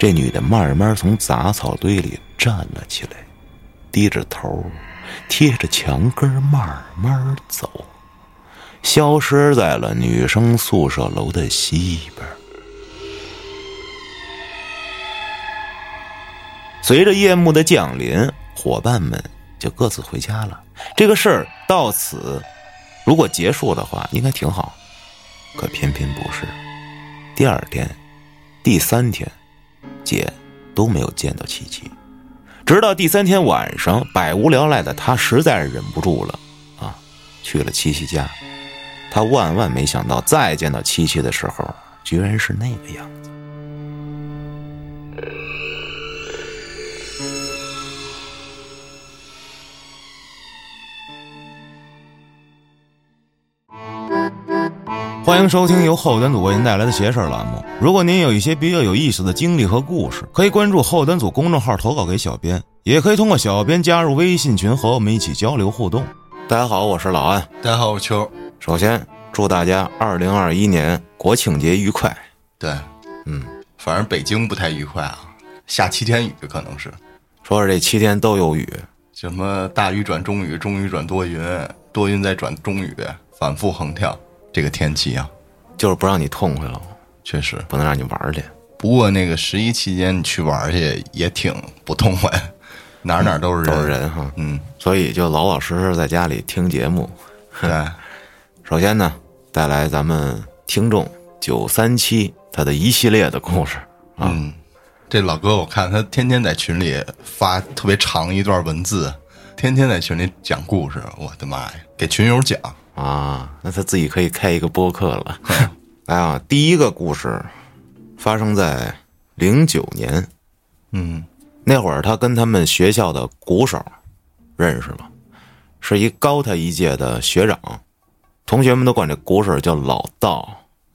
这女的慢慢从杂草堆里站了起来，低着头，贴着墙根慢慢走，消失在了女生宿舍楼的西边。随着夜幕的降临，伙伴们就各自回家了。这个事儿到此，如果结束的话，应该挺好。可偏偏不是。第二天、第三天，姐都没有见到七七。直到第三天晚上，百无聊赖的他实在是忍不住了，啊，去了七七家。他万万没想到，再见到七七的时候，居然是那个样子。欢迎收听由后端组为您带来的“邪事儿”栏目。如果您有一些比较有意思的经历和故事，可以关注后端组公众号投稿给小编，也可以通过小编加入微信群和我们一起交流互动。大家好，我是老安。大家好，我是秋。首先祝大家二零二一年国庆节愉快。对，嗯，反正北京不太愉快啊，下七天雨可能是。说是这七天都有雨，什么大雨转中雨，中雨转多云，多云再转中雨，反复横跳。这个天气啊，就是不让你痛快了，确实不能让你玩去。不过那个十一期间你去玩去也挺不痛快，哪儿哪儿都是人，都是人哈。嗯，所以就老老实实在家里听节目。对，首先呢，带来咱们听众九三七他的一系列的故事啊。嗯，这老哥我看他天天在群里发特别长一段文字，天天在群里讲故事，我的妈呀，给群友讲。啊，那他自己可以开一个播客了。来 啊，第一个故事发生在零九年，嗯，那会儿他跟他们学校的鼓手认识了，是一高他一届的学长，同学们都管这鼓手叫老道，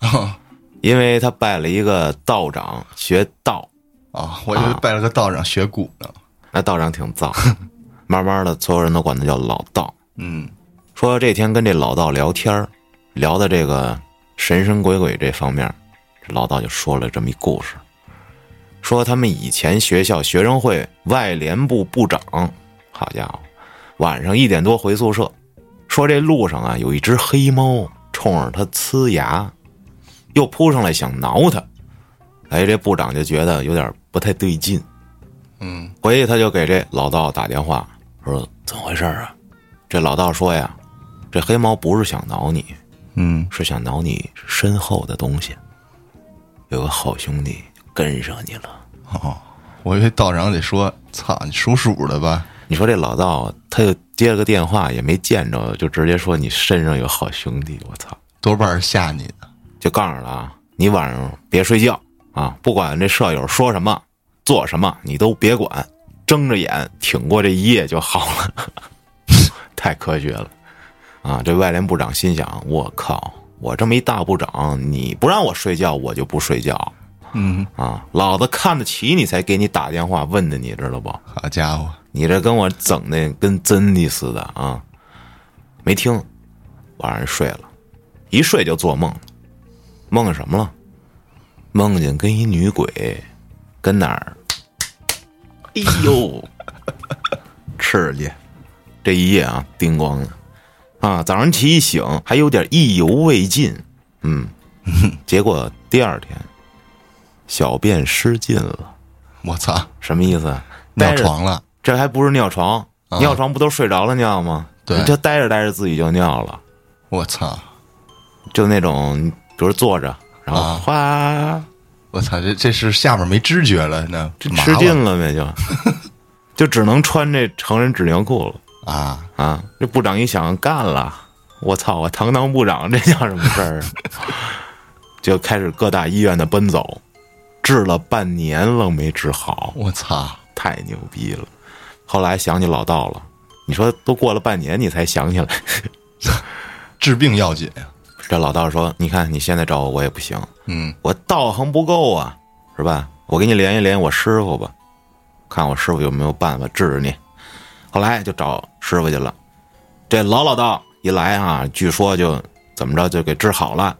因为他拜了一个道长学道。啊，我以为拜了个道长学鼓呢。那道长挺造，慢慢的，所有人都管他叫老道。嗯。说这天跟这老道聊天聊的这个神神鬼鬼这方面，这老道就说了这么一故事，说他们以前学校学生会外联部部长，好家伙，晚上一点多回宿舍，说这路上啊有一只黑猫冲着他呲牙，又扑上来想挠他，哎，这部长就觉得有点不太对劲，嗯，回去他就给这老道打电话，说怎么回事啊？这老道说呀。这黑猫不是想挠你，嗯，是想挠你身后的东西。有个好兄弟跟上你了。哦，我以为道长得说：“操，你属鼠的吧？”你说这老道，他又接了个电话，也没见着，就直接说你身上有好兄弟。我操，多半是吓你的。就告诉了啊，你晚上别睡觉啊，不管这舍友说什么、做什么，你都别管，睁着眼挺过这一夜就好了。太科学了。啊！这外联部长心想：“我靠，我这么一大部长，你不让我睡觉，我就不睡觉。嗯啊，老子看得起你，才给你打电话问的，你知道不？好家伙，你这跟我整的跟真的似的啊！没听，晚上睡了，一睡就做梦，梦什么了？梦见跟一女鬼跟哪儿？哎呦，刺激！这一夜啊，叮咣的。”啊，早上起一醒还有点意犹未尽，嗯，结果第二天小便失禁了，我操，什么意思？尿床了？这还不是尿床？尿床不都睡着了尿吗？对，这待着待着自己就尿了，我操，就那种，比如坐着，然后哗，我操，这这是下面没知觉了，那吃劲了呗就，就只能穿这成人纸尿裤了。啊啊！这部长一想干了，我操！我堂堂部长，这叫什么事儿？就开始各大医院的奔走，治了半年愣没治好。我操！太牛逼了！后来想起老道了，你说都过了半年，你才想起来，治病要紧呀。这老道说：“你看你现在找我，我也不行。嗯，我道行不够啊，是吧？我给你联系联系我师傅吧，看我师傅有没有办法治你。”后来就找师傅去了，这老老道一来啊，据说就怎么着就给治好了，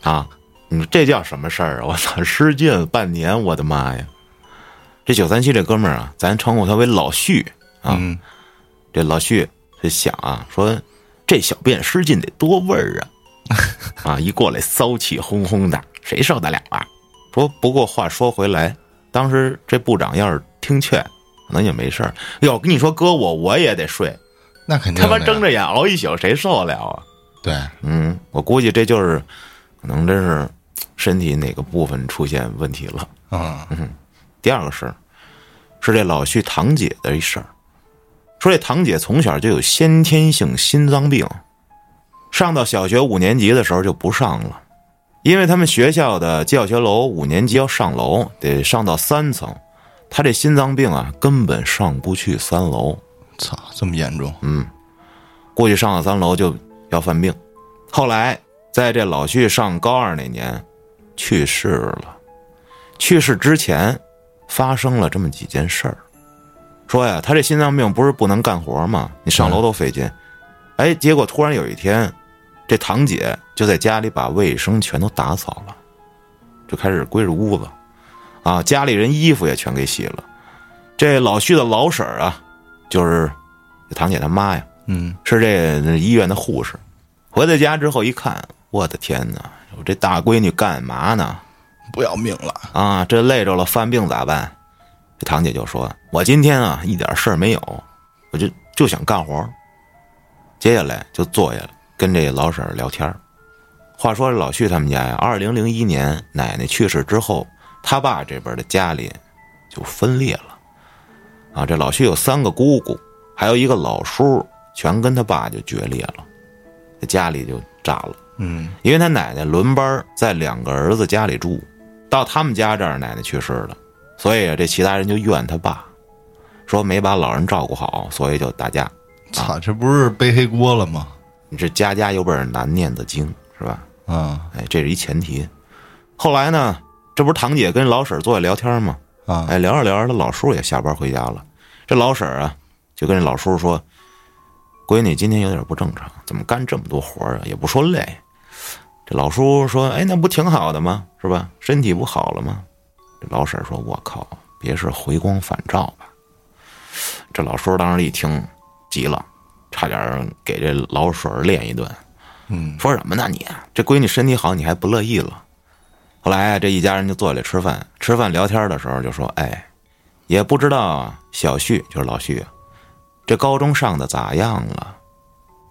啊，你说这叫什么事儿啊？我操，失禁半年，我的妈呀！这九三七这哥们儿啊，咱称呼他为老旭啊。嗯这老旭就想啊，说这小便失禁得多味儿啊！啊，一过来骚气哄哄的，谁受得了啊？说不过话说回来，当时这部长要是听劝，可能也没事儿。要跟你说搁我，我也得睡，那肯定他妈睁着眼熬一宿，谁受得了啊？对，嗯，我估计这就是可能真是身体哪个部分出现问题了。嗯。第二个事儿是这老旭堂姐的一事儿，说这堂姐从小就有先天性心脏病，上到小学五年级的时候就不上了，因为他们学校的教学楼五年级要上楼得上到三层，她这心脏病啊根本上不去三楼，操，这么严重？嗯估计上了三楼就要犯病。后来在这老旭上高二那年去世了。去世之前发生了这么几件事儿，说呀，他这心脏病不是不能干活吗？你上楼都费劲。哎，结果突然有一天，这堂姐就在家里把卫生全都打扫了，就开始归置屋子，啊，家里人衣服也全给洗了。这老徐的老婶儿啊，就是这堂姐他妈呀，嗯，是这医院的护士。回到家之后一看，我的天哪！我这大闺女干嘛呢？不要命了。啊，这累着了，犯病咋办？这堂姐就说：“我今天啊，一点事儿没有，我就就想干活。”接下来就坐下来跟这老婶儿聊天儿话说这老旭他们家呀，二零零一年奶奶去世之后，他爸这边的家里就分裂了。啊，这老徐有三个姑姑，还有一个老叔，全跟他爸就决裂了，这家里就炸了。嗯因为他奶奶轮班在两个儿子家里住，到他们家这儿奶奶去世了，所以啊这其他人就怨他爸，说没把老人照顾好，所以就打架。操，这不是背黑锅了吗？你这家家有本难念的经，是吧？嗯哎，这是一前提。后来呢，这不是堂姐跟老婶儿坐下聊天吗？啊，哎，聊着聊着，他老叔也下班回家了。这老婶儿啊，就跟这老叔说：“闺女今天有点不正常，怎么干这么多活儿啊？也不说累。”这老叔说：“哎，那不挺好的吗？是吧？身体不好了吗？”这老婶儿说：“我靠，别是回光返照吧？”这老叔当时一听，急了，差点给这老婶儿练一顿。嗯说什么呢你？这闺女身体好，你还不乐意了？后来啊，这一家人就坐下来吃饭，吃饭聊天的时候就说：“哎，也不知道小旭就是老旭啊，这高中上的咋样了？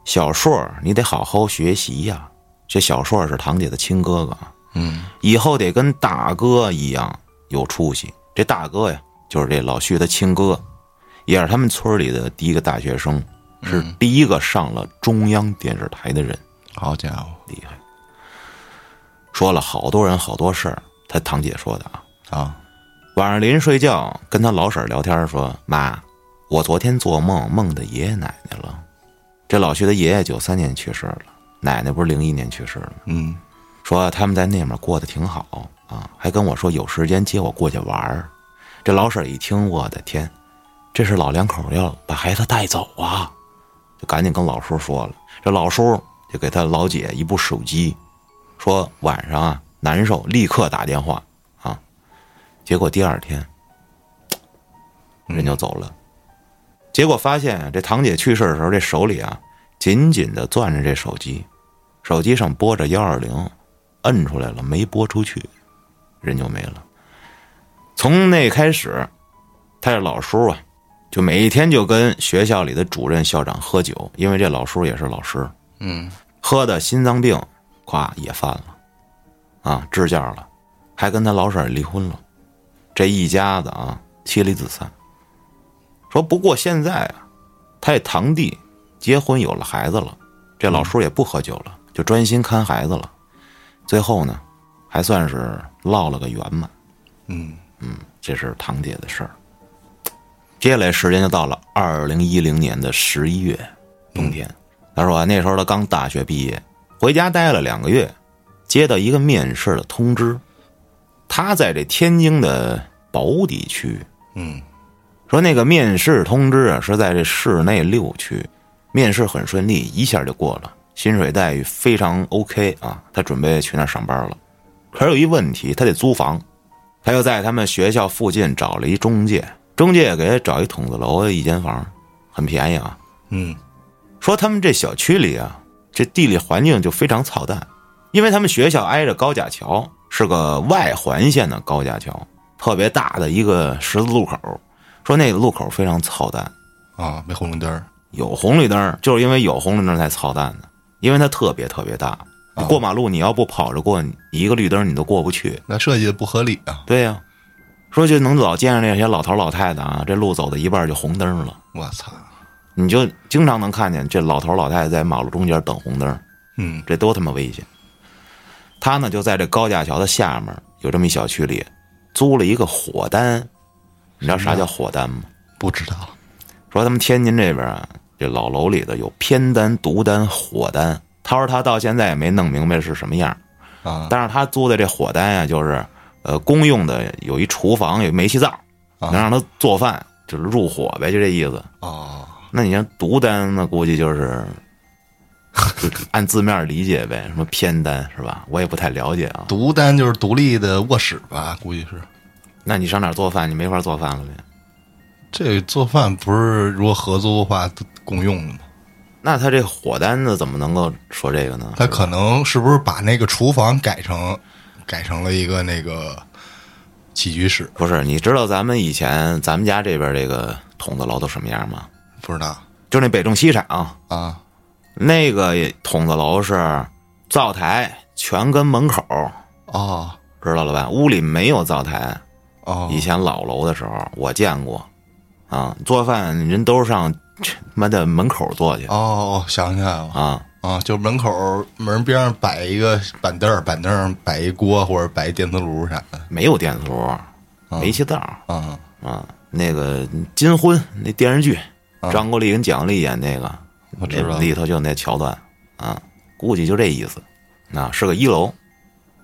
小硕，你得好好学习呀、这小硕是堂姐的亲哥哥，嗯以后得跟大哥一样有出息。这大哥呀，就是这老旭的亲哥，也是他们村里的第一个大学生，是第一个上了中央电视台的人。好家伙厉害，说了好多人好多事儿。他堂姐说的啊，啊！晚上临睡觉跟他老婶儿聊天说：“妈，我昨天做梦梦的爷爷奶奶了。这老徐的爷爷九三年去世了，奶奶不是零一年去世了吗？嗯说他们在那边过得挺好啊，还跟我说有时间接我过去玩儿。这老婶儿一听，我的天，这是老两口要把孩子带走啊，就赶紧跟老叔说了。这老叔就给他老姐一部手机，说晚上啊难受，立刻打电话啊。结果第二天人就走了。结果发现啊，这堂姐去世的时候，这手里啊紧紧的攥着这手机，手机上拨着幺二零，摁出来了，没拨出去，人就没了。从那开始，他这老叔啊，就每一天就跟学校里的主任、校长喝酒，因为这老叔也是老师，嗯喝的心脏病，咵也犯了，啊，支架了，还跟他老婶儿离婚了，这一家子啊妻离子散。说不过现在啊，他这堂弟结婚有了孩子了，这老叔也不喝酒了，就专心看孩子了。最后呢，还算是落了个圆满。嗯这是堂姐的事儿。接下来时间就到了二零一零年的十一月，冬天。他说啊，那时候他刚大学毕业，回家待了两个月，接到一个面试的通知。他在这天津的宝坻区，嗯说那个面试通知啊是在这市内六区，面试很顺利，一下就过了，薪水待遇非常 OK 啊。他准备去那儿上班了。可是有一问题，他得租房，他又在他们学校附近找了一中介，中介给他找一筒子楼的一间房，很便宜啊。嗯说他们这小区里啊，这地理环境就非常操蛋，因为他们学校挨着高架桥，是个外环线的高架桥，特别大的一个十字路口。说那个路口非常操蛋，啊，没红绿灯儿有红绿灯，就是因为有红绿灯才操蛋的，因为它特别特别大。你过马路，你要不跑着过，你一个绿灯你都过不去。那设计的不合理啊！对呀、说就能老见着那些老头老太太啊，这路走到一半就红灯了，我操！你就经常能看见这老头老太太在马路中间等红灯。嗯这多他妈危险！他呢就在这高架桥的下面有这么一小区里，租了一个火单。你知道啥叫火单吗？不知道说他们天津这边啊，这老楼里的有偏单、独单、火单。他说他到现在也没弄明白是什么样，啊但是他租的这火单呀、就是呃公用的，有一厨房，有煤气灶，啊能让他做饭，就是入伙呗，就这意思。哦，那你像独单，那估计就是就 按字面理解呗，什么偏单是吧？我也不太了解啊。独单就是独立的卧室吧？估计是。那你上哪儿做饭？你没法做饭了呗？这做饭不是如果合租的话都共用的吗？那他这火单子怎么能够说这个呢？他可能是不是把那个厨房改成改成了一个那个起居室？不是，你知道咱们以前咱们家这边这个筒子楼都什么样吗？不知道就那北重西厂啊。那个筒子楼是灶台全跟门口，哦。知道了吧？屋里没有灶台。哦。以前老楼的时候我见过，啊，做饭人都是上他妈的门口做去。哦，想起来了。啊。啊，就门口门边上摆一个板凳儿，板凳上摆一锅或者摆一电磁炉啥的。没有电磁炉，煤气灶。啊啊。那个金婚那电视剧，张国立跟蒋丽演那个，我知道那里头就那桥段啊，估计就这意思。那是个一楼，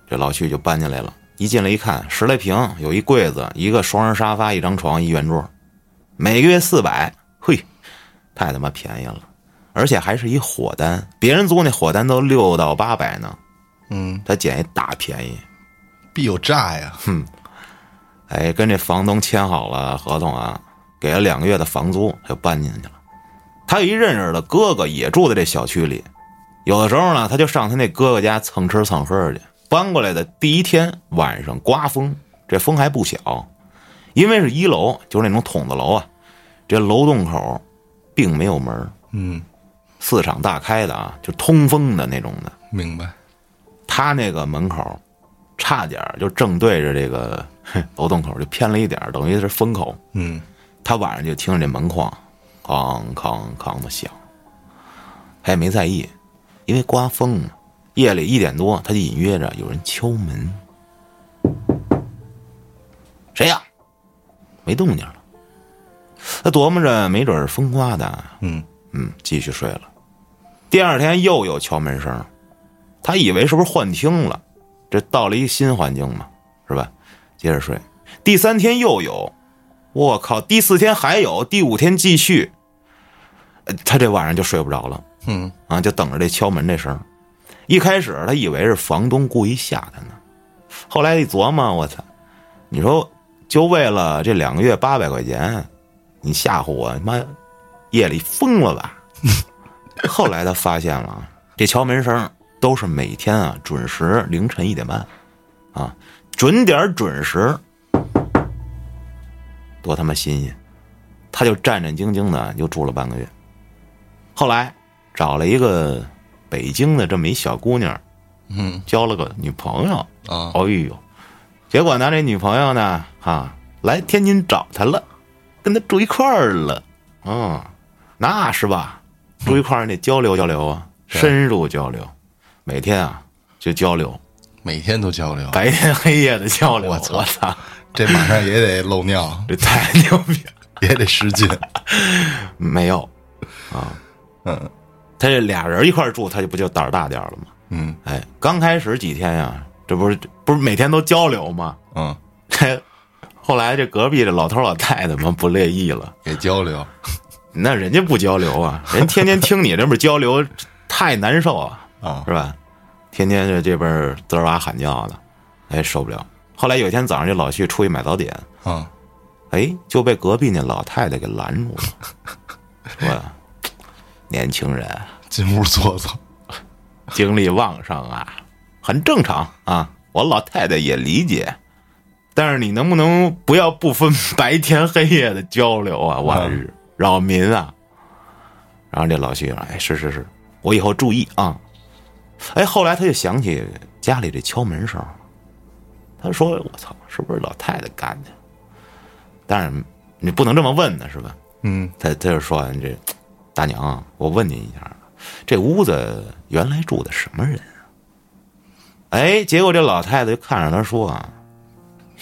这老徐就搬进来了。一进来一看，十来平，有一柜子，一个双人沙发，一张床，一圆桌，每个月四百，嘿，太他妈便宜了，而且还是一火单，别人租那火单都六到八百呢，嗯，他捡一大便宜。必有诈呀！哼哎，跟这房东签好了合同啊，给了两个月的房租，他就搬进去了。他有一认识的哥哥也住在这小区里，有的时候呢，他就上他那哥哥家蹭吃蹭喝去。搬过来的第一天晚上刮风，这风还不小，因为是一楼，就是那种筒子楼啊，这楼洞口并没有门，嗯，四敞大开的啊，就通风的那种的。明白。他那个门口差点就正对着这个楼洞口，就偏了一点，等于是风口。嗯，他晚上就听着这门框哐哐哐的响，他也没在意，因为刮风嘛。夜里一点多，他就隐约着有人敲门。谁呀？没动静了。他琢磨着，没准是风刮的。嗯嗯，继续睡了。第二天又有敲门声，他以为是不是幻听了，这到了一个新环境嘛，是吧？接着睡。第三天又有，我靠！第四天还有，第五天继续。呃他这晚上就睡不着了嗯啊，就等着这敲门这声。一开始他以为是房东故意吓他呢，后来一琢磨，我操！你说就为了这两个月八百块钱，你吓唬我，妈夜里疯了吧？后来他发现了，这敲门声都是每天啊准时凌晨一点半，啊准点准时，多他妈新鲜！他就战战兢兢的又住了半个月，后来找了一个北京的这么一小姑娘，嗯交了个女朋友。啊哎呦，结果呢，这女朋友呢，哈，来天津找他了，跟他住一块儿了。嗯，那是吧？住一块儿得交流交流啊，深入交流，每天啊就交流，每天都交流，白天黑夜的交流。我操，这马上也得漏尿，这太牛逼了！也得失禁。没有啊，嗯他这俩人一块住，他就不就胆儿大点儿了吗？嗯哎，刚开始几天呀，这不是不是每天都交流吗？嗯，这后来这隔壁这老头老太太们不乐意了，也交流。那人家不交流啊，人天天听你这边交流，太难受啊，啊是吧？天天这这边滋儿哇喊叫的，哎，受不了。后来有一天早上，这老徐出去买早点，啊，哎，就被隔壁那老太太给拦住了，说：“年轻人进屋坐坐。精力旺盛啊，很正常啊，我老太太也理解。但是你能不能不要不分白天黑夜的交流啊？我日，扰民啊！”然后这老徐说：“哎，是是是，我以后注意啊。”哎，后来他就想起家里这敲门声，他说：“我操，是不是老太太干的？”但是你不能这么问呢，是吧？嗯，他他就说：“这大娘啊，我问您一下，这屋子原来住的什么人啊？”哎，结果这老太太就看着他说：“啊，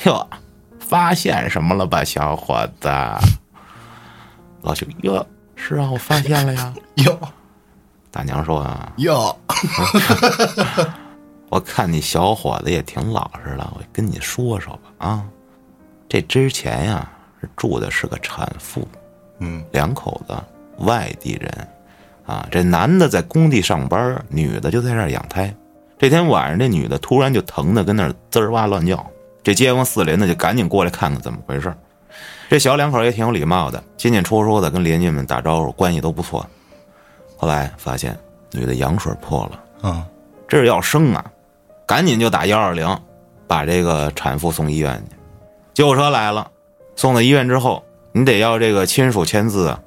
哟，发现什么了吧，小伙子？”老兄哟，是啊，我发现了呀。哟大娘说：“啊，哟，我看你小伙子也挺老实的，我跟你说说吧啊，这之前呀是住的是个产妇，嗯两口子外地人，啊，这男的在工地上班，女的就在这儿养胎。这天晚上，这女的突然就疼的跟那儿滋儿哇乱叫，这街坊四邻的就赶紧过来看看怎么回事。这小两口也挺有礼貌的，进进出出的跟邻居们打招呼，关系都不错。后来发现女的羊水破了。啊，这是要生啊，赶紧就打幺二零，把这个产妇送医院去。救护车来了，送到医院之后，你得要这个亲属签字啊，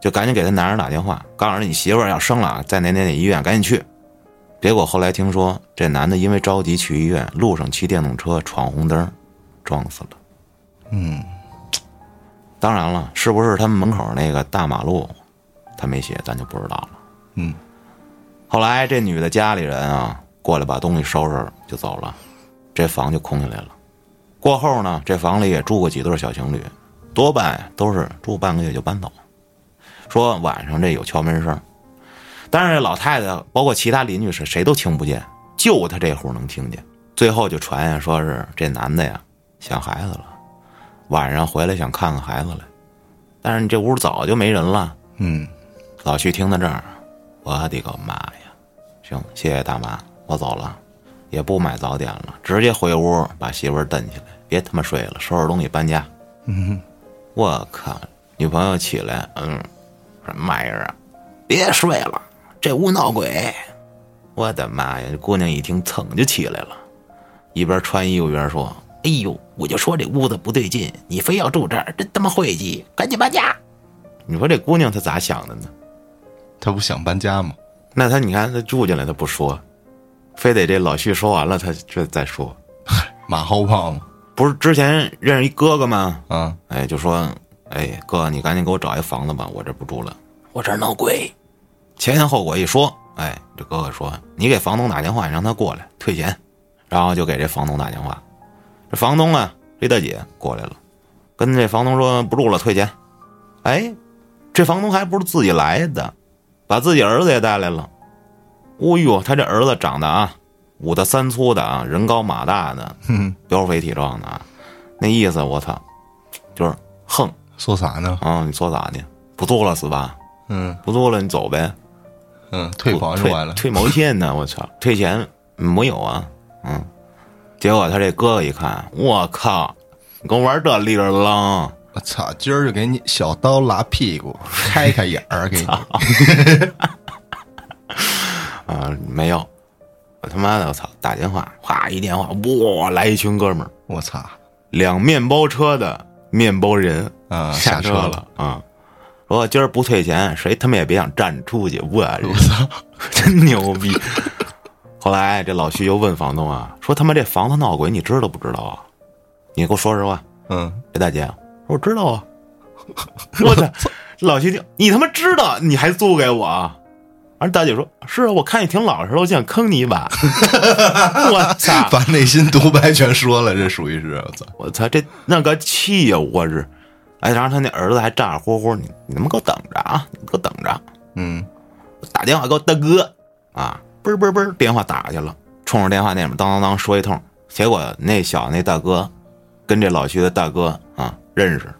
就赶紧给他男人打电话，告诉他你媳妇儿要生了，在哪哪哪医院，赶紧去。结果后来听说，这男的因为着急去医院，路上骑电动车闯红灯，撞死了。嗯，当然了，是不是他们门口那个大马路，他没写，咱就不知道了。嗯，后来这女的家里人啊过来把东西收拾就走了，这房就空下来了。过后呢，这房里也住过几对小情侣，多半都是住半个月就搬走。说晚上这有敲门声，但是这老太太包括其他邻居是谁都听不见，就她这户能听见。最后就传呀，说是这男的呀想孩子了，晚上回来想看看孩子来，但是你这屋早就没人了。嗯，老徐听到这儿，我的个妈呀！行，谢谢大妈，我走了，也不买早点了，直接回屋把媳妇儿蹬起来，别他妈睡了，收拾东西搬家。嗯，我靠！女朋友起来，嗯，什么玩意儿啊？别睡了，这屋闹鬼！我的妈呀！这姑娘一听，噌就起来了，一边穿衣服一边说：“哎呦，我就说这屋子不对劲，你非要住这儿，真他妈晦气！赶紧搬家！”你说这姑娘她咋想的呢？她不想搬家吗？那她你看她住进来她不说，非得这老徐说完了他这再说，马后炮吗？不是之前认识一哥哥吗？啊，哎，就说，哎哥，你赶紧给我找一房子吧，我这不住了，我这儿闹鬼。前因后果一说，哎，这哥哥说你给房东打电话，让他过来退钱，然后就给这房东打电话，这房东啊，这大姐过来了，跟这房东说不住了，退钱。哎，这房东还不是自己来的，把自己儿子也带来了。哦呦，他这儿子长得啊，五大三粗的啊，人高马大的，嗯，膘肥体壮的啊，那意思我操，就是横说啥呢？啊！你说咋的？不做了是吧？嗯不做了你走呗，嗯，退房就退完了。退毛线呢？我操，退钱没有啊？嗯，结果他这哥哥一看，我靠，你跟我玩这立儿浪，我操，今儿就给你小刀拉屁股，开开眼儿给你。啊，没有，我他妈的，我操，打电话，哗一电话，哇，来一群哥们儿，我操两面包车的面包人啊，下车了啊，说今儿不退钱，谁他妈也别想站着出去，我我操，真牛逼。后来这老徐又问房东啊，说他妈这房子闹鬼，你知道不知道啊？你给我说实话。嗯，这大姐，我知道啊。我操！老徐听，你他妈知道，你还租给我啊？完，大姐说：“是啊，我看你挺老实的，我想坑你一把。”我操！把内心独白全说了，这属于是我操。我操！这那个气呀、我日！哎，然后他那儿子还咋咋呼呼，你你他妈给我等着啊！你给我等着！嗯，打电话给我大哥啊！嘣嘣嘣，电话打去了，冲着电话那边当当当说一通，结果那小那大哥跟这老徐的大哥啊认识，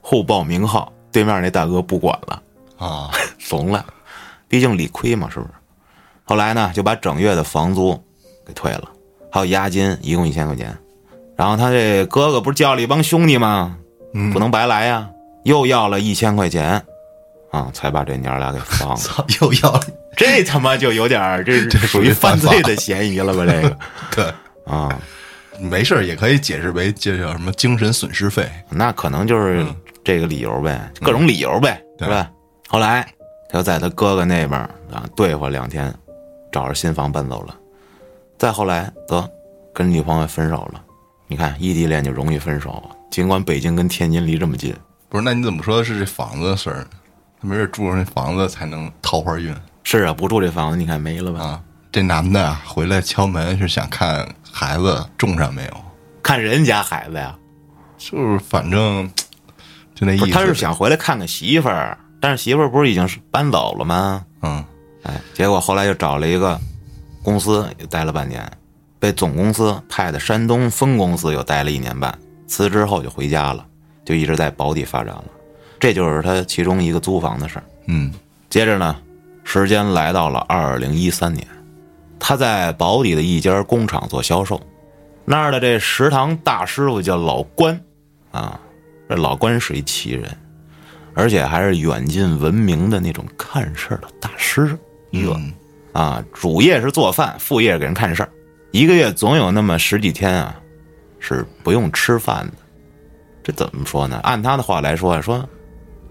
互报名号，对面那大哥不管了，啊，怂了，毕竟理亏嘛，是不是？后来呢，就把整月的房租给退了，还有押金，一共一千块钱。然后他这哥哥不是叫了一帮兄弟吗？嗯不能白来呀，又要了一千块钱，啊，才把这娘俩给放了。操，又要了，这他妈就有点这，这是属于犯罪的嫌疑了吧？这个 对，啊，没事儿也可以解释为这叫什么精神损失费。那可能就是这个理由呗，各种理由呗，对是吧？后来他就在他哥哥那边啊对付两天，找着新房搬走了。再后来得跟女朋友分手了。你看异地恋就容易分手，尽管北京跟天津离这么近。不是，那你怎么说的是这房子的事儿呢？他没准住上那房子才能桃花运是啊，不住这房子，你看没了吧？啊！这男的啊回来敲门是想看孩子种上没有，看人家孩子呀，就是反正就那意思。他是想回来看看媳妇儿，但是媳妇儿不是已经是搬走了吗？嗯哎，结果后来又找了一个公司，又待了半年，被总公司派的山东分公司又待了一年半，辞职后就回家了，就一直在保底发展了。这就是他其中一个租房的事儿。嗯接着呢，时间来到了二零一三年，他在保底的一家工厂做销售，那儿的这食堂大师傅叫老关，啊，这老关是一奇人，而且还是远近闻名的那种看事儿的大师。哟、嗯啊，主业是做饭，副业是给人看事儿，一个月总有那么十几天啊，是不用吃饭的。这怎么说呢？按他的话来说，说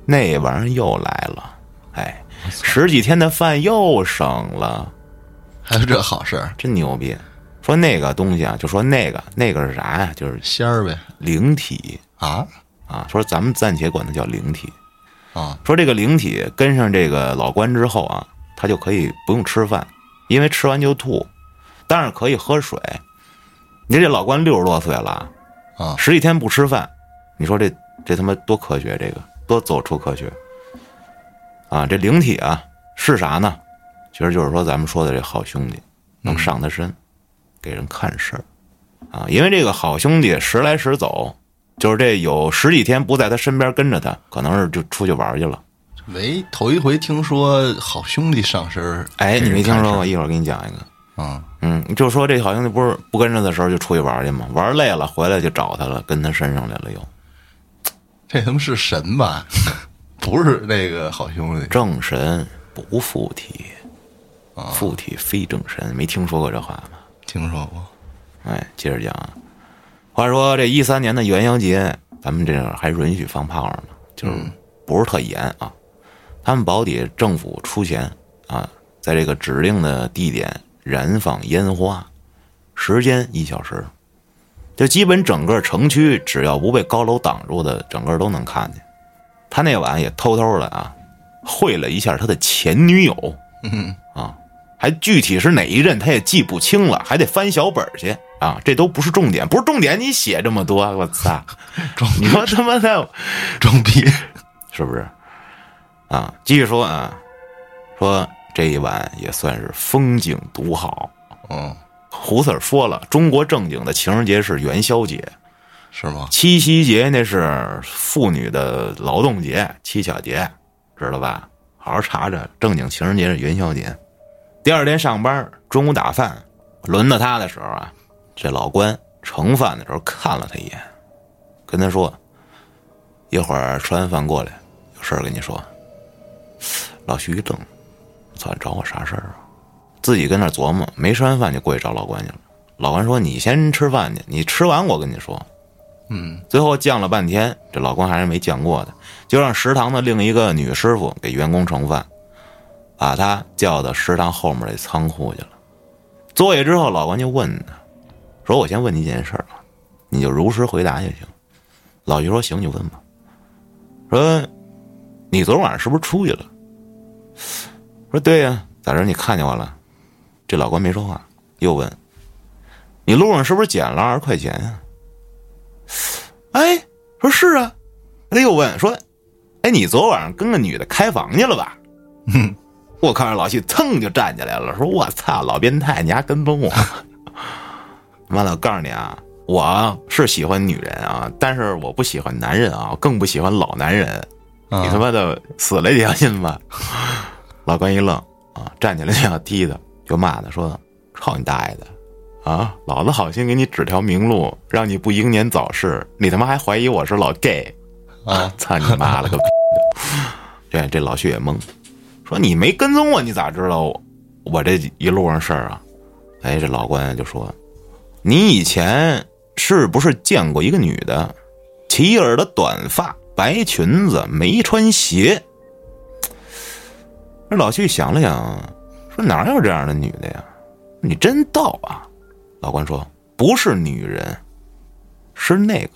那玩意儿又来了，哎，十几天的饭又省了，还有这好事儿，真牛逼。说那个东西啊，就说那个那个是啥呀？就是仙儿呗灵体啊啊。说咱们暂且管它叫灵体。啊说这个灵体跟上这个老关之后啊，他就可以不用吃饭，因为吃完就吐，但是可以喝水。你这老关六十多岁了，啊十几天不吃饭，你说这这他妈多科学？这个多走出科学啊！这灵体啊是啥呢？其实就是说咱们说的这好兄弟能上他身，给人看事儿啊。因为这个好兄弟时来时走，就是这有十几天不在他身边跟着他，可能是就出去玩去了。没头一回听说好兄弟上身儿哎，你没听说过？一会儿给你讲一个。啊？嗯，就说这好兄弟不是不跟着的时候就出去玩去吗？玩累了回来就找他了，跟他身上来了又。这他妈是神吧？不是那个好兄弟正神不附体，啊？附体非正神，没听说过这话吗？听说过哎，接着讲啊。话说这一三年的元宵节，咱们这儿还允许放炮仗呢，就是不是特严啊。他们保底政府出钱啊，在这个指定的地点燃放烟花，时间一小时，就基本整个城区只要不被高楼挡住的，整个都能看见。他那晚也偷偷的啊，会了一下他的前女友，嗯啊，还具体是哪一任他也记不清了，还得翻小本儿去啊，这都不是重点，不是重点，你写这么多，我操！装你说他妈的 装逼是不是？啊，继续说啊，说这一晚也算是风景独好。嗯胡 Sir 说了，中国正经的情人节是元宵节，是吗？七夕节那是妇女的劳动节、七巧节，知道吧？好好查查，正经情人节是元宵节。第二天上班，中午打饭，轮到他的时候啊，这老关盛饭的时候看了他一眼，跟他说：“一会儿吃完饭过来，有事儿跟你说。”老徐一愣，操，找我啥事儿啊？自己跟那儿琢磨，没吃完饭就过去找老关去了。老关说：“你先吃饭去，你吃完我跟你说。”嗯最后犟了半天，这老关还是没犟过的，就让食堂的另一个女师傅给员工盛饭，把他叫到食堂后面的仓库去了。坐下之后，老关就问他，说：“我先问你一件事儿啊，你就如实回答就行。”老徐说：“行，你问吧。”说：“你昨晚上是不是出去了？”说：“对呀、咋着？你看见我了？”这老关没说话，又问：“你路上是不是捡了二十块钱呀、哎，说是啊，他又问说：“哎，你昨晚上跟个女的开房去了吧？”哼，我看着老徐噌就站起来了，说：“我操，老变态，你还跟踪我！”妈的，我告诉你啊，我是喜欢女人啊，但是我不喜欢男人啊，更不喜欢老男人。你他啊妈的死了一条心吧！老关一愣啊，站起来就要踢他，就骂他说：“操你大爷的！啊，老子好心给你指条明路，让你不英年早逝，你他妈还怀疑我是老 gay 啊！操你妈了个！这这老徐也懵，说你没跟踪我，你咋知道我我这一路上事儿啊？哎，这老关就说，你以前是不是见过一个女的，齐耳的短发，白裙子，没穿鞋？这老徐想了想，说哪有这样的女的呀？你真逗啊！老关说：“不是女人，是那个。”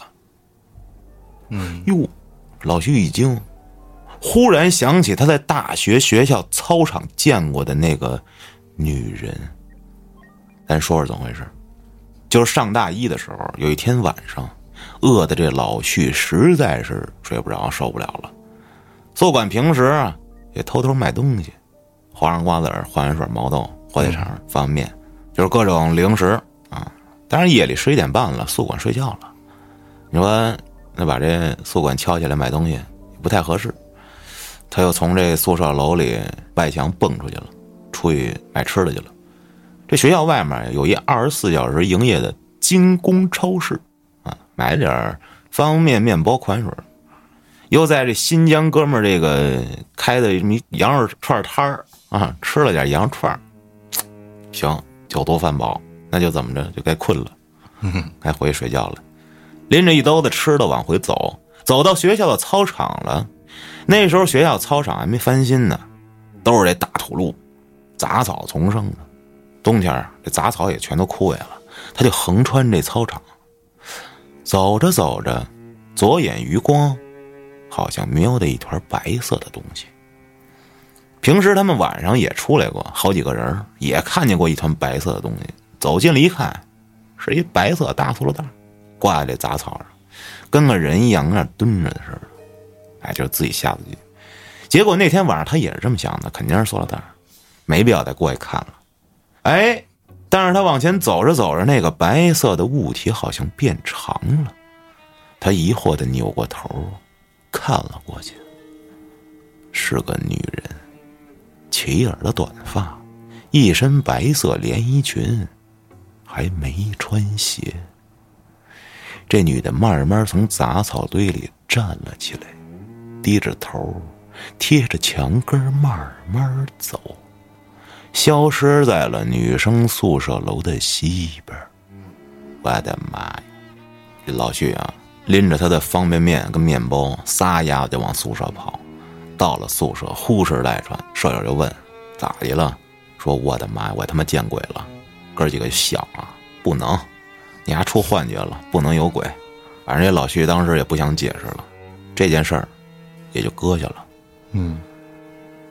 嗯，哟，老徐一惊，忽然想起他在大学学校操场见过的那个女人。咱说说怎么回事？就是上大一的时候，有一天晚上，饿的这老徐实在是睡不着，受不了了。宿管平时啊也偷偷卖东西，花生瓜子儿、花生水、毛豆、火腿肠、方便面，就是各种零食啊。当然，夜里十一点半了，宿管睡觉了。你说，那把这宿管敲起来买东西不太合适。他又从这宿舍楼里外墙蹦出去了，出去买吃的去了。这学校外面有一二十四小时营业的精工超市啊，买了点方便面、面包、款水。又在这新疆哥们儿这个开的什么羊肉串摊儿啊，吃了点羊肉串行，酒足饭饱。那就怎么着，就该困了，该回去睡觉了。拎着一兜子吃的往回走，走到学校的操场了。那时候学校操场还没翻新呢，都是这大土路，杂草丛生的。冬天这杂草也全都枯萎了。他就横穿这操场，走着走着，左眼余光好像瞄到一团白色的东西。平时他们晚上也出来过，好几个人也看见过一团白色的东西。走近了一看，是一白色大塑料袋，挂在这杂草上，跟个人一样，跟那蹲着的似的。哎，就是自己吓自己。结果那天晚上他也是这么想的，肯定是塑料袋，没必要再过去看了。哎，但是他往前走着走着，那个白色的物体好像变长了。他疑惑的扭过头，看了过去，是个女人，齐耳的短发，一身白色连衣裙。还没穿鞋，这女的慢慢从杂草堆里站了起来，低着头，贴着墙根慢慢走，消失在了女生宿舍楼的西边。我的妈呀！这老徐啊，拎着他的方便面跟面包，撒丫子就往宿舍跑。到了宿舍，呼哧带喘，舍友就问：“咋的了？”说：“我的妈呀，我他妈见鬼了！”哥几个想啊，不能，你还出幻觉了，不能有鬼。反正这老徐当时也不想解释了，这件事儿也就搁下了。嗯，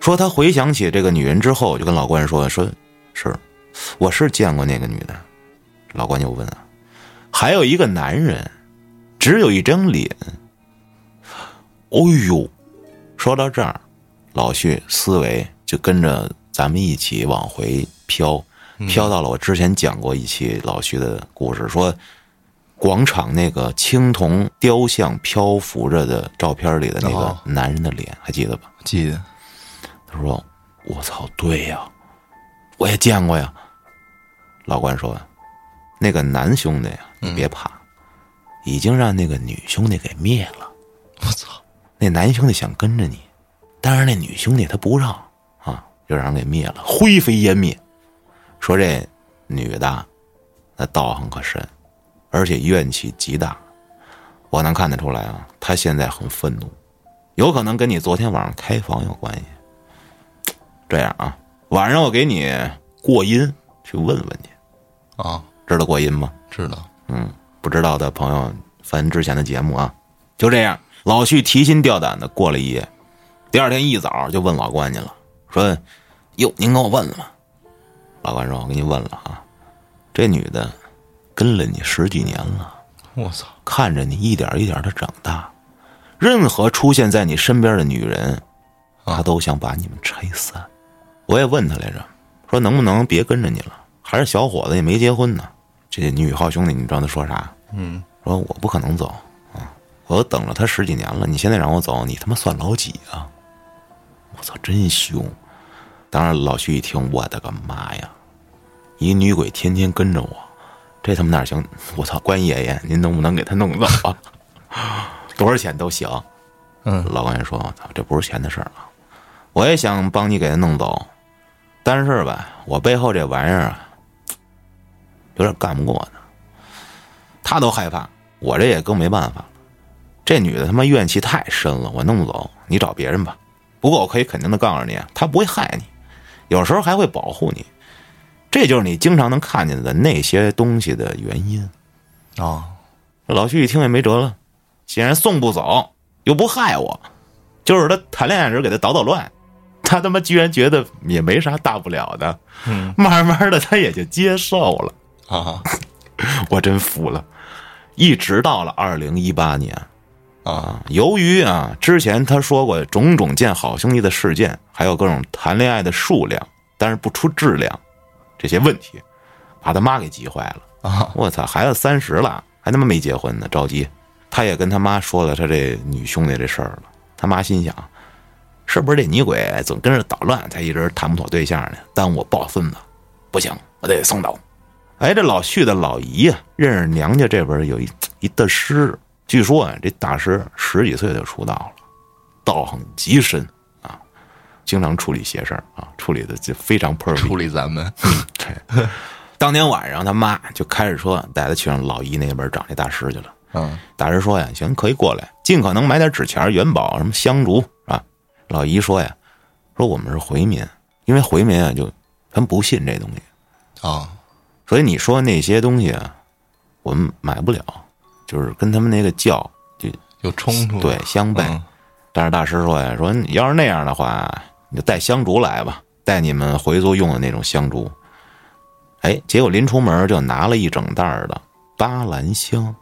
说他回想起这个女人之后，就跟老关说：“说是，我是见过那个女的。”老关就问啊：“还有一个男人，只有一张脸。”哦呦，说到这儿，老徐思维就跟着咱们一起往回飘。飘到了我之前讲过一期老徐的故事，说广场那个青铜雕像漂浮着的照片里的那个男人的脸，还记得吧？记得。他说：“我操，对呀，我也见过呀。”老关说：“那个男兄弟呀，你别怕，已经让那个女兄弟给灭了。我操，那男兄弟想跟着你，但是那女兄弟他不让啊，就让人给灭了，灰飞烟灭。”说这女的，那道行可深，而且怨气极大，我能看得出来啊。她现在很愤怒，有可能跟你昨天晚上开房有关系。这样啊，晚上我给你过音去问问去。啊，知道过音吗？知道。嗯，不知道的朋友翻之前的节目啊。就这样，老旭提心吊胆的过了一夜，第二天一早就问老关去了，说：“哟，您给我问了吗？”老关说：“我给你问了啊，这女的跟了你十几年了，我操！看着你一点一点的长大，任何出现在你身边的女人，她都想把你们拆散。我也问他来着，说能不能别跟着你了？还是小伙子也没结婚呢。这女号兄弟，你知道他说啥？嗯，说我不可能走啊，我都等了他十几年了，你现在让我走，你他妈算老几啊？我操，真凶！”当然，老徐一听，我的个妈呀！一女鬼天天跟着我，这他妈哪行？我操，关爷爷，您能不能给他弄走啊？多少钱都行。嗯，老关爷说：“我操，这不是钱的事儿啊！我也想帮你给他弄走，但是吧，我背后这玩意儿啊，有点干不过他。他都害怕，我这也更没办法。这女的他妈怨气太深了，我弄不走，你找别人吧。不过我可以肯定的告诉你，她不会害你，有时候还会保护你。这就是你经常能看见的那些东西的原因。”哦，老徐一听也没辙了，既然送不走，又不害我，就是他谈恋爱时给他捣捣乱，他他妈居然觉得也没啥大不了的，嗯慢慢的他也就接受了。啊 我真服了。一直到了二零一八年啊啊，由于啊之前他说过种种见好兄弟的事件，还有各种谈恋爱的数量，但是不出质量这些问题，把他妈给急坏了。啊！我操，孩子三十了，还他妈没结婚呢，着急。他也跟他妈说了他这女兄弟这事儿了。他妈心想，是不是这女鬼总跟着捣乱，才一直谈不妥对象呢？耽误我抱孙子，不行，我得送走。哎，这老旭的老姨呀、认识娘家这边有一一大师，据说啊，这大师十几岁就出道了，道行极深啊，经常处理邪事儿啊，处理的就非常 perfect。处理咱们对，当天晚上，他妈就开着车带他去上老姨那边找那大师去了。嗯大师说呀：“行，可以过来，尽可能买点纸钱、元宝、什么香烛啊。”老姨说呀：“说我们是回民，因为回民啊，就他们不信这东西，啊所以你说那些东西啊，我们买不了，就是跟他们那个教就有冲突对相悖。嗯但是大师说呀：“说你要是那样的话，你就带香烛来吧，带你们回族用的那种香烛。”哎，结果临出门就拿了一整袋的巴兰香，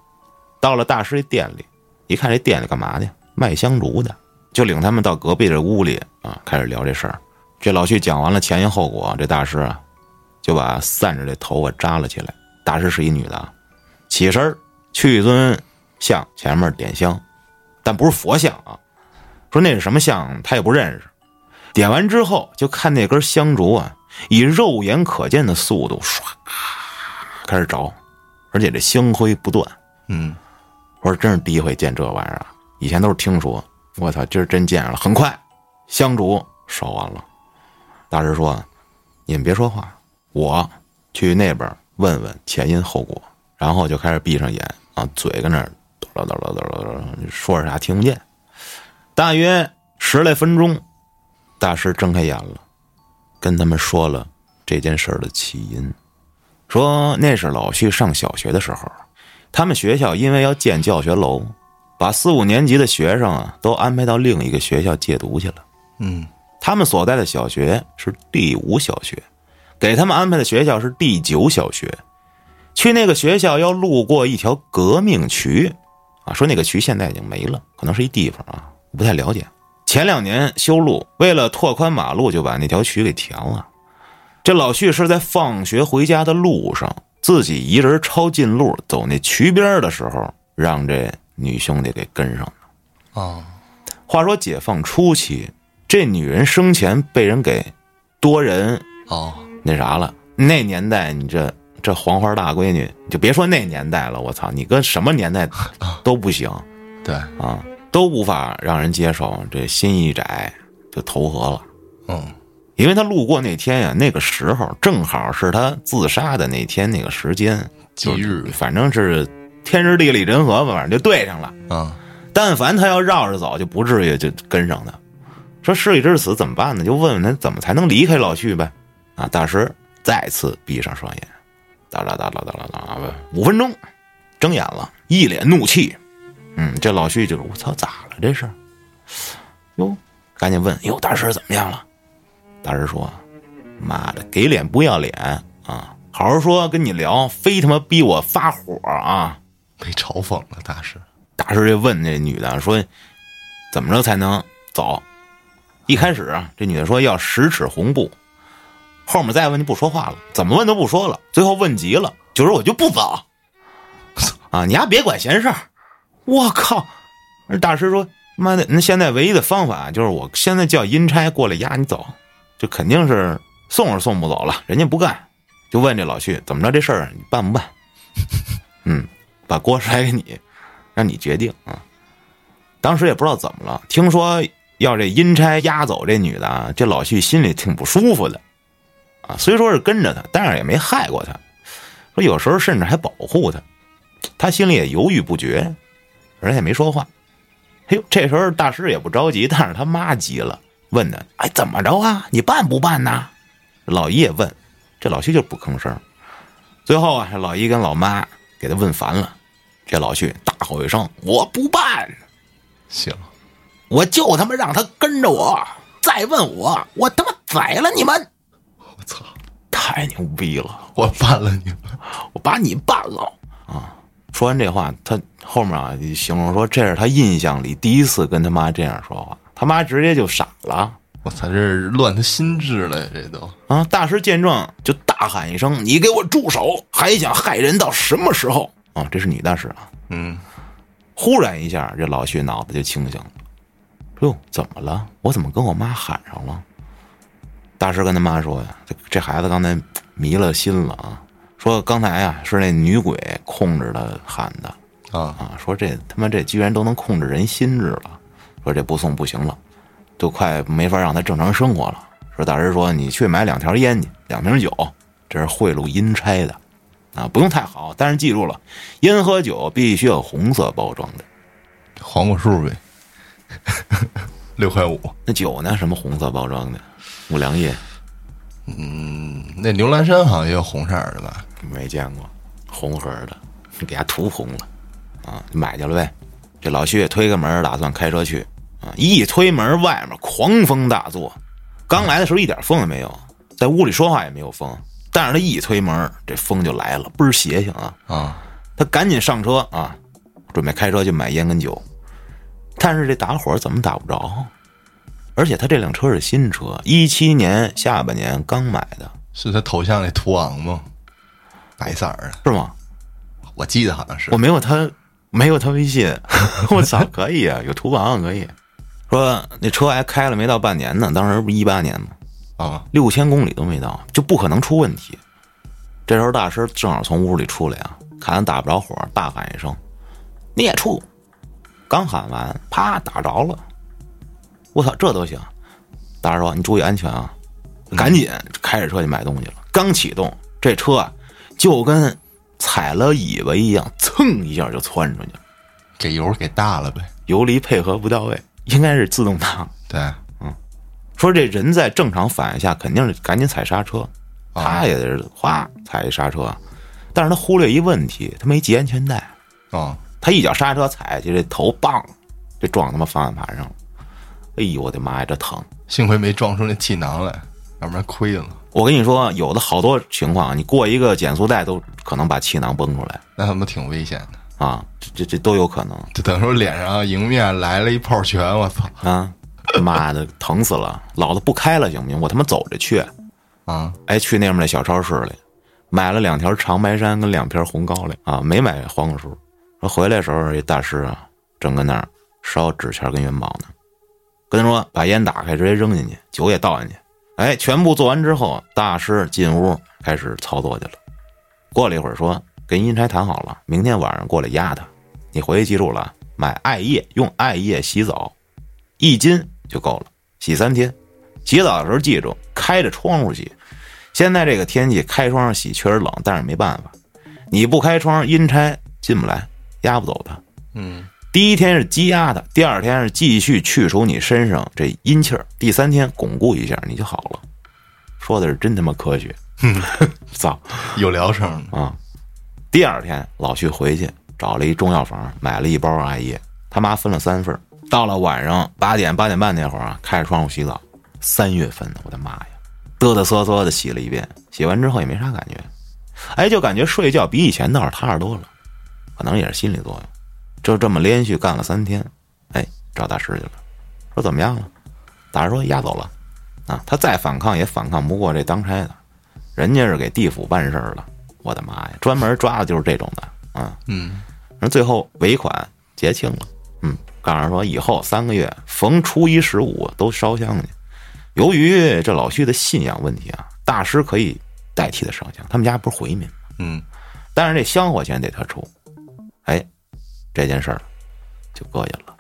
到了大师店里，一看这店里干嘛的？卖香烛的，就领他们到隔壁的屋里啊，开始聊这事儿。这老旭讲完了前因后果，这大师啊，就把散着这头发扎了起来。大师是一女的啊，起身去一尊像前面点香，但不是佛像啊，说那是什么像，他也不认识。点完之后，就看那根香烛啊，以肉眼可见的速度唰开始着，而且这香灰不断。嗯我说真是第一回见这玩意儿啊，以前都是听说。我操，今儿真见着了，很快香烛烧完了。大师说：“你们别说话，我去那边问问前因后果。”然后就开始闭上眼啊，嘴跟那儿叨叨叨叨叨叨叨，说着啥听不见。大约十来分钟，大师睁开眼了，跟他们说了这件事儿的起因，说那是老旭上小学的时候，他们学校因为要建教学楼，把四五年级的学生啊都安排到另一个学校借读去了。嗯他们所在的小学是第五小学，给他们安排的学校是第九小学。去那个学校要路过一条革命渠，啊，说那个渠现在已经没了，可能是一地方啊，我不太了解。前两年修路，为了拓宽马路，就把那条渠给填了。这老旭是在放学回家的路上，自己一人抄近路走那渠边的时候，让这女兄弟给跟上了。啊。话说解放初期，这女人生前被人给多人哦。那啥了。那年代，你这这黄花大闺女，就别说那年代了，我操，你搁什么年代都不行。对。啊，都无法让人接受。这心一窄就投河了，嗯。因为他路过那天呀，那个时候正好是他自杀的那天那个时间，吉日。反正是天时地利人和吧，反正就对上了。嗯但凡他要绕着走，就不至于就跟上他。说事已至此怎么办呢？就问问他怎么才能离开老旭呗。啊，大师再次闭上双眼，哒啦哒啦哒啦哒啦，五分钟，睁眼了，一脸怒气。嗯，这老旭就是我操，咋了这是？哟，赶紧问哟，大师怎么样了？大师说：“妈的，给脸不要脸啊！好好说，跟你聊，非他妈逼我发火啊！”被嘲讽了大师大师就问那女的说：“怎么着才能走？”一开始啊，这女的说要十尺红布，后面再问就不说话了，怎么问都不说了。最后问急了，就说我就不走。啊，你丫别管闲事儿！我靠！大师说：“妈的，那现在唯一的方法就是我现在叫阴差过来押你走，这肯定是送是送不走了，人家不干。”就问这老旭怎么着这事儿你办不办？嗯，把锅甩给你，让你决定啊。当时也不知道怎么了，听说要这阴差押走这女的，这老徐心里挺不舒服的啊。虽说是跟着他，但是也没害过他，说有时候甚至还保护他，他心里也犹豫不决，人也没说话。哎呦，这时候大师也不着急，但是他妈急了，问他：“哎，怎么着啊？你办不办呐？”老姨也问，这老徐就不吭声。最后啊，老姨跟老妈给他问烦了，这老徐大吼一声：“我不办！行，我就他妈让他跟着我！再问我，我他妈宰了你们！我操，太牛逼了！我办了你们，我把你办了啊！”说完这话，他后面啊形容说，这是他印象里第一次跟他妈这样说话，他妈直接就傻了。我操，这是乱他心智了，这都啊！大师见状就大喊一声：“你给我住手！还想害人到什么时候？”啊，这是女大师啊。嗯，忽然一下，这老徐脑子就清醒了。哟，怎么了？我怎么跟我妈喊上了？大师跟他妈说呀：“这这孩子刚才迷了心了啊！说刚才啊是那女鬼控制他喊的啊啊！说这他妈这居然都能控制人心智了！说这不送不行了。”都快没法让他正常生活了。说大师说你去买两条烟去，两瓶酒，这是贿赂阴差的，啊，不用太好，但是记住了，烟和酒必须要红色包装的，黄瓜树呗，六块五。那酒呢？什么红色包装的？五粮液？嗯，那牛栏山好像也有红色的吧？没见过，红盒的，给它涂红了，啊，买去了呗。这老徐也推开门，打算开车去。啊！一推门，外面狂风大作。刚来的时候一点风也没有，在屋里说话也没有风。但是他一推门，这风就来了，倍儿邪性啊！啊！他赶紧上车啊，准备开车去买烟跟酒。但是这打火怎么打不着？而且他这辆车是新车，一七年下半年刚买的。是他头像那途昂吗？白色的，是吗？我记得好像是。我没有他，没有他微信。我操，可以啊，有途昂可以。说那车还开了没到半年呢，当时不一八年吗？啊，六千公里都没到，就不可能出问题。这时候大师正好从屋里出来啊，看他打不着火，大喊一声：“孽畜！”刚喊完，啪打着了。我操，这都行！大师说：“你注意安全啊！”赶紧开着车去买东西了。刚启动，这车啊就跟踩了尾巴一样，蹭一下就窜出去了。给油给大了呗，油离配合不到位。应该是自动挡，对，嗯，说这人在正常反应下肯定是赶紧踩刹车，他也是哗踩一刹车，但是他忽略一问题，他没系安全带，啊，他一脚刹车踩下去，这头棒，就撞他妈方向盘上了，哎呦我的妈呀，这疼！幸亏没撞出那气囊来，要不然亏了。我跟你说，有的好多情况，你过一个减速带都可能把气囊崩出来，那他妈挺危险的。啊，这这这都有可能，就等于说脸上迎面来了一炮拳，我操！啊，妈的，疼死了！老子不开了，行不行？我他妈走着去，啊！哎，去那边那小超市里，买了两条长白山跟两瓶红高粱啊，没买黄果树。说回来的时候，这大师啊，正跟那儿烧纸钱跟元宝呢，跟他说把烟打开，直接扔进去，酒也倒进去。哎，全部做完之后，大师进屋开始操作去了。过了一会儿说。跟阴差谈好了，明天晚上过来压他。你回去记住了，买艾叶，用艾叶洗澡，一斤就够了，洗三天。洗澡的时候记住开着窗户洗。现在这个天气开窗洗确实冷，但是没办法，你不开窗，阴差进不来，压不走它。嗯，第一天是积压的，第二天是继续去除你身上这阴气儿，第三天巩固一下，你就好了。说的是真他妈科学，操，有疗程啊！第二天，老徐回去找了一中药房，买了一包艾叶，他妈分了三份。到了晚上八点八点半那会儿啊，开着窗户洗澡。三月份的，我的妈呀，嘚嘚瑟瑟的洗了一遍。洗完之后也没啥感觉，哎，就感觉睡觉比以前倒是踏实多了，可能也是心理作用。就这么连续干了三天，哎，找大师去了，说怎么样了？大师说押走了。啊，他再反抗也反抗不过这当差的，人家是给地府办事儿的。我的妈呀！专门抓的就是这种的啊。嗯，那最后尾款结清了。嗯，告诉说以后三个月逢初一十五都烧香去。由于这老徐的信仰问题啊，大师可以代替他烧香。他们家不是回民吗？嗯，但是这香火钱得他出。哎，这件事儿就膈应了。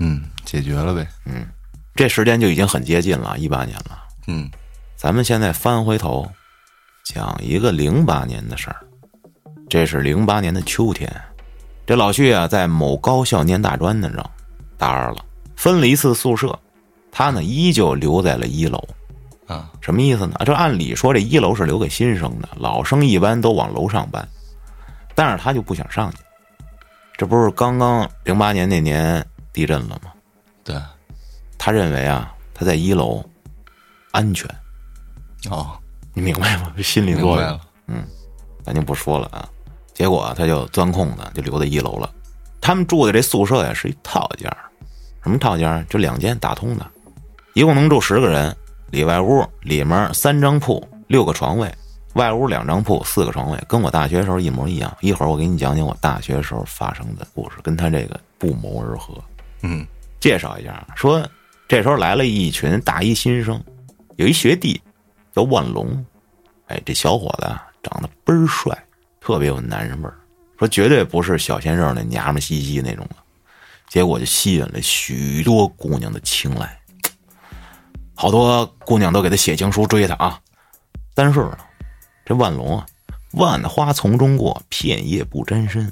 嗯，解决了呗。嗯这时间就已经很接近了，一八年了。嗯咱们现在翻回头，讲一个零八年的事儿。这是零八年的秋天，这老旭啊，在某高校念大专呢，正大二了，分了一次宿舍，他呢依旧留在了一楼。啊，什么意思呢？这按理说这一楼是留给新生的，老生一般都往楼上搬，但是他就不想上去。这不是刚刚零八年那年地震了吗？对，他认为啊，他在一楼安全，哦，你明白吗？这心理明作用嗯。。咱就不说了啊。结果啊他就钻空子，就留在一楼了。他们住的这宿舍呀是一套间什么套间？就两间打通的，一共能住十个人。里外屋里面三张铺，六个床位，外屋两张铺，四个床位，跟我大学时候一模一样。一会儿我给你讲讲我大学时候发生的故事，跟他这个不谋而合。嗯介绍一下，说这时候来了一群大一新生，有一学弟叫万龙，哎，这小伙子啊长得倍儿帅，特别有男人味儿，说绝对不是小鲜肉那娘们兮兮那种的，结果就吸引了许多姑娘的青睐，好多姑娘都给他写情书追他啊，但是呢，这万龙啊，万花丛中过，片叶不沾身，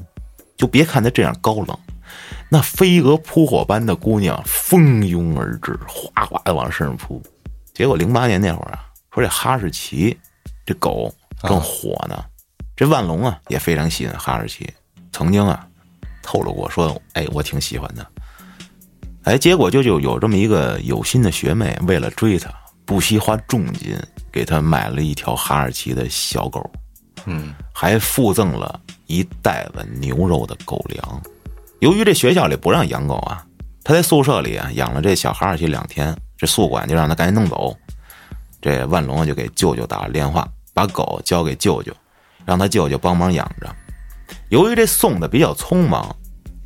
就别看他这样高冷。那飞蛾扑火般的姑娘蜂拥而至，哗哗的往身上扑。结果零八年那会儿啊，说这哈士奇这狗正火呢，这万龙啊也非常喜欢哈士奇，曾经啊透露过说，哎，我挺喜欢的。哎，结果就就有这么一个有心的学妹，为了追他，不惜花重金给他买了一条哈士奇的小狗，嗯还附赠了一袋子牛肉的狗粮。由于这学校里不让养狗啊，他在宿舍里啊养了这小哈士奇两天，这宿管就让他赶紧弄走。这万龙就给舅舅打了电话，把狗交给舅舅，让他舅舅帮忙养着。由于这送的比较匆忙，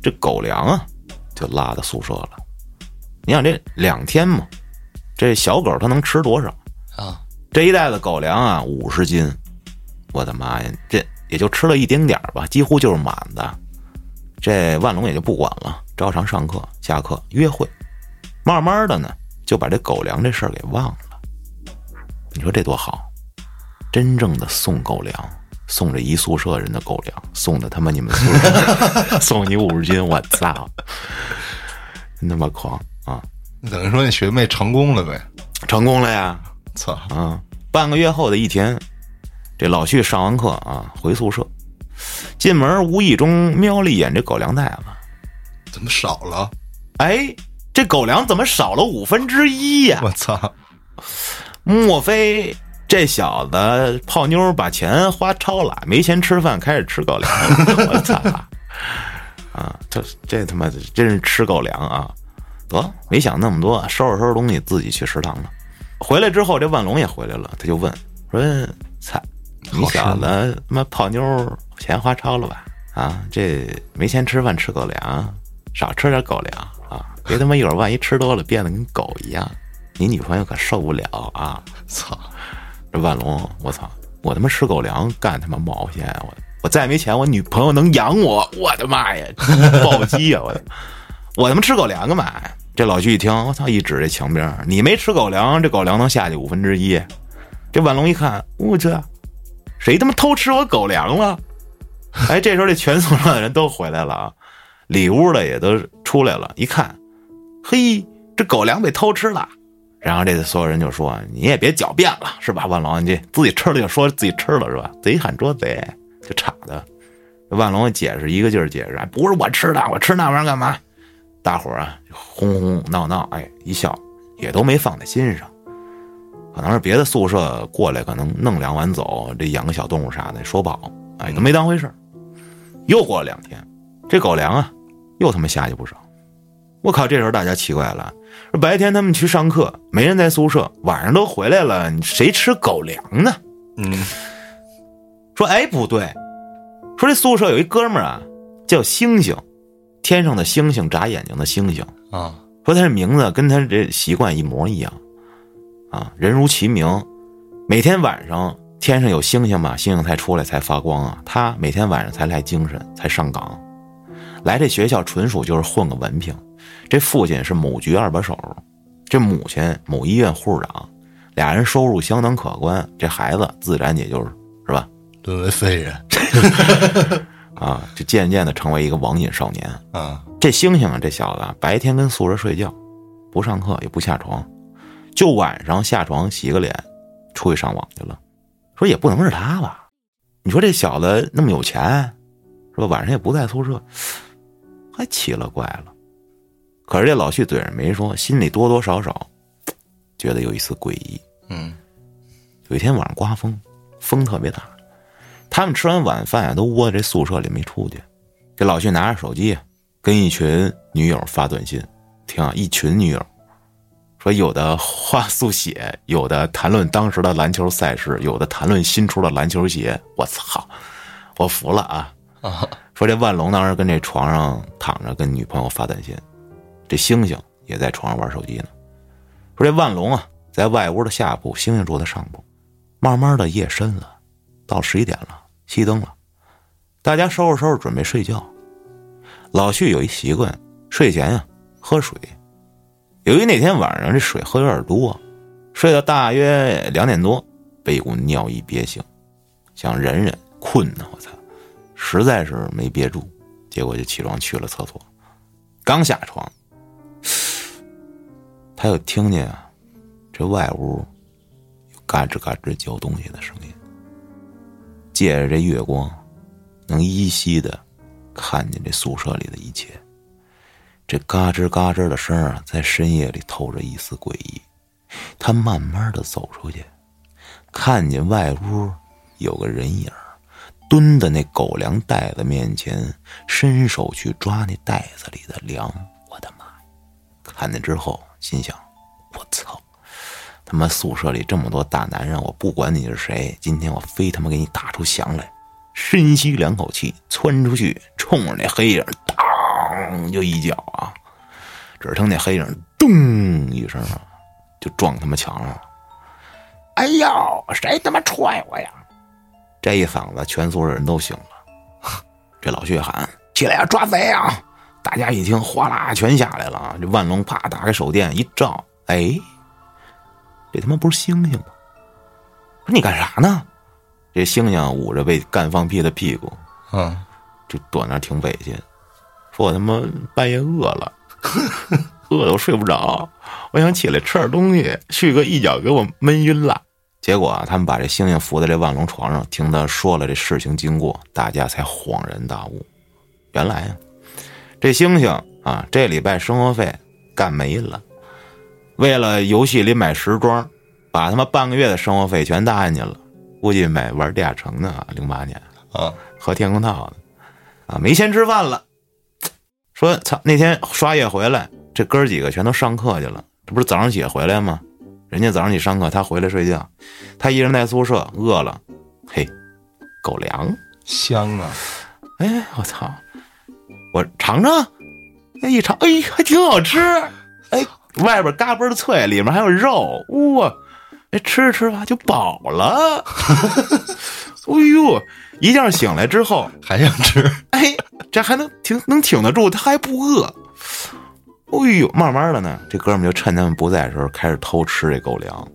这狗粮啊就拉到宿舍了。你想这两天嘛，这小狗它能吃多少？啊，这一袋子狗粮啊，五十斤，我的妈呀，这也就吃了一丁点儿吧，几乎就是满的。这万龙也就不管了，照常上课、下课、约会，慢慢的呢，就把这狗粮这事儿给忘了。你说这多好，真正的送狗粮，送这一宿舍人的狗粮，送的他妈你们宿舍送你五十斤，我操，真他妈狂啊！等于说那学妹成功了呗？成功了呀！操，啊，半个月后的一天，这老旭上完课啊，回宿舍，进门无意中瞄了一眼这狗粮袋子，怎么少了？哎，这狗粮怎么少了五分之一呀、我操！莫非这小子泡妞把钱花超了，没钱吃饭，开始吃狗粮？我操！啊，这这他妈的真是吃狗粮啊！得，没想那么多，收拾收拾东西，自己去食堂了。回来之后，这万龙也回来了，他就问说：“操，你小子他妈泡妞钱花超了吧？啊，这没钱吃饭吃狗粮，少吃点狗粮啊！别他妈一会儿万一吃多了变得跟狗一样，你女朋友可受不了啊！”操！这万龙，我操！我他妈吃狗粮干他妈毛线啊！我我再没钱，我女朋友能养我？我的妈呀，暴击呀！我我他妈吃狗粮干嘛呀？这老徐一听，我操！一指这墙边，你没吃狗粮，这狗粮能下去五分之一。这万龙一看，我这谁他妈偷吃我狗粮了？哎，这时候这全宿舍的人都回来了啊，里屋的也都出来了，一看，嘿，这狗粮被偷吃了。然后这所有人就说：“你也别狡辩了，是吧？万龙，你自己吃了就说自己吃了是吧？贼喊捉贼，就吵的。”万龙解释一个劲儿解释：“，不是我吃的，我吃那玩意儿干嘛？”大伙儿啊，哄哄闹闹，哎，一笑，也都没放在心上。可能是别的宿舍过来，可能弄两碗走，这养个小动物啥的，说不好，哎，都没当回事儿。又过了两天，这狗粮啊，又他妈下去不少。我靠！这时候大家奇怪了，白天他们去上课，没人在宿舍，晚上都回来了，谁吃狗粮呢？嗯，说哎不对，说这宿舍有一哥们儿啊，叫星星，天上的星星，眨眼睛的星星。啊，说他这名字跟他这习惯一模一样，啊，人如其名，每天晚上天上有星星嘛，星星才出来才发光啊。他每天晚上才来精神，才上岗。来这学校纯属就是混个文凭。这父亲是某局二把手，这母亲某医院护士长，俩人收入相当可观。这孩子自然也就是是吧，沦为废人 啊，就渐渐的成为一个网瘾少年。啊，这星星啊，这小子啊白天跟宿舍睡觉，不上课也不下床，就晚上下床洗个脸，出去上网去了。说也不能是他吧？你说这小子那么有钱，是吧？晚上也不在宿舍，还奇了怪了。可是这老旭嘴上没说，心里多多少少觉得有一丝诡异。嗯，有一天晚上刮风，风特别大，他们吃完晚饭啊，都窝在这宿舍里没出去。这老旭拿着手机，跟一群女友发短信，听啊，一群女友，说有的画速写，有的谈论当时的篮球赛事，有的谈论新出的篮球鞋。我操，我服了啊！啊，说这万龙当时跟这床上躺着，跟女朋友发短信，这星星也在床上玩手机呢。说这万龙啊，在外屋的下铺，星星住在上铺。慢慢的夜深了，到十一点了，熄灯了，大家收拾收拾准备睡觉。老旭有一习惯，睡前呀喝水。由于那天晚上这水喝有点多，睡到大约两点多，被一股尿意憋醒，想忍忍，困呢，我操！实在是没憋住，结果就起床去了厕所。刚下床，他又听见啊，这外屋有嘎吱嘎吱嚼东西的声音。借着这月光，能依稀的看见这宿舍里的一切。这嘎吱嘎吱的声啊，在深夜里透着一丝诡异。他慢慢的走出去，看见外屋有个人影蹲在那狗粮袋子面前，伸手去抓那袋子里的粮。我的妈！看见之后，心想：我操！他妈宿舍里这么多大男人，我不管你是谁，今天我非他妈给你打出翔来！深吸两口气，窜出去，冲着那黑影，当就一脚啊！只听那黑影咚一声啊，就撞他妈墙上了。哎呦，谁他妈踹我呀？这一嗓子，全宿舍人都醒了。这老薛喊：“起来呀，抓贼啊！”大家一听，哗啦全下来了。这万龙啪打开手电一照，哎，这他妈不是星星吗？说你干啥呢？这星星捂着被干放屁的屁股，嗯，就躲那挺委屈，说我他妈半夜饿了，饿的我睡不着，我想起来吃点东西，旭哥一脚给我闷晕了。结果啊，他们把这星星扶在这万龙床上，听他说了这事情经过，大家才恍然大悟，原来啊，这星星啊，这礼拜生活费干没了，为了游戏里买时装，把他妈半个月的生活费全搭进去了，估计买玩地下城的啊，零八年啊，和天空套的，啊，没钱吃饭了。说操，那天刷夜回来，这哥儿几个全都上课去了，这不是早上起回来吗？人家早上起上课，他回来睡觉，他一人在宿舍，饿了，嘿，狗粮，香啊，哎，我操，我尝尝，哎，一尝，哎，还挺好吃，哎，外边嘎嘣脆，里面还有肉，哇，哎，吃着吃吧就饱了，哎呦，一觉醒来之后，还想吃？哎，这还能挺能挺得住，他还不饿。哎呦，慢慢的呢，这哥们就趁他们不在的时候开始偷吃这狗粮。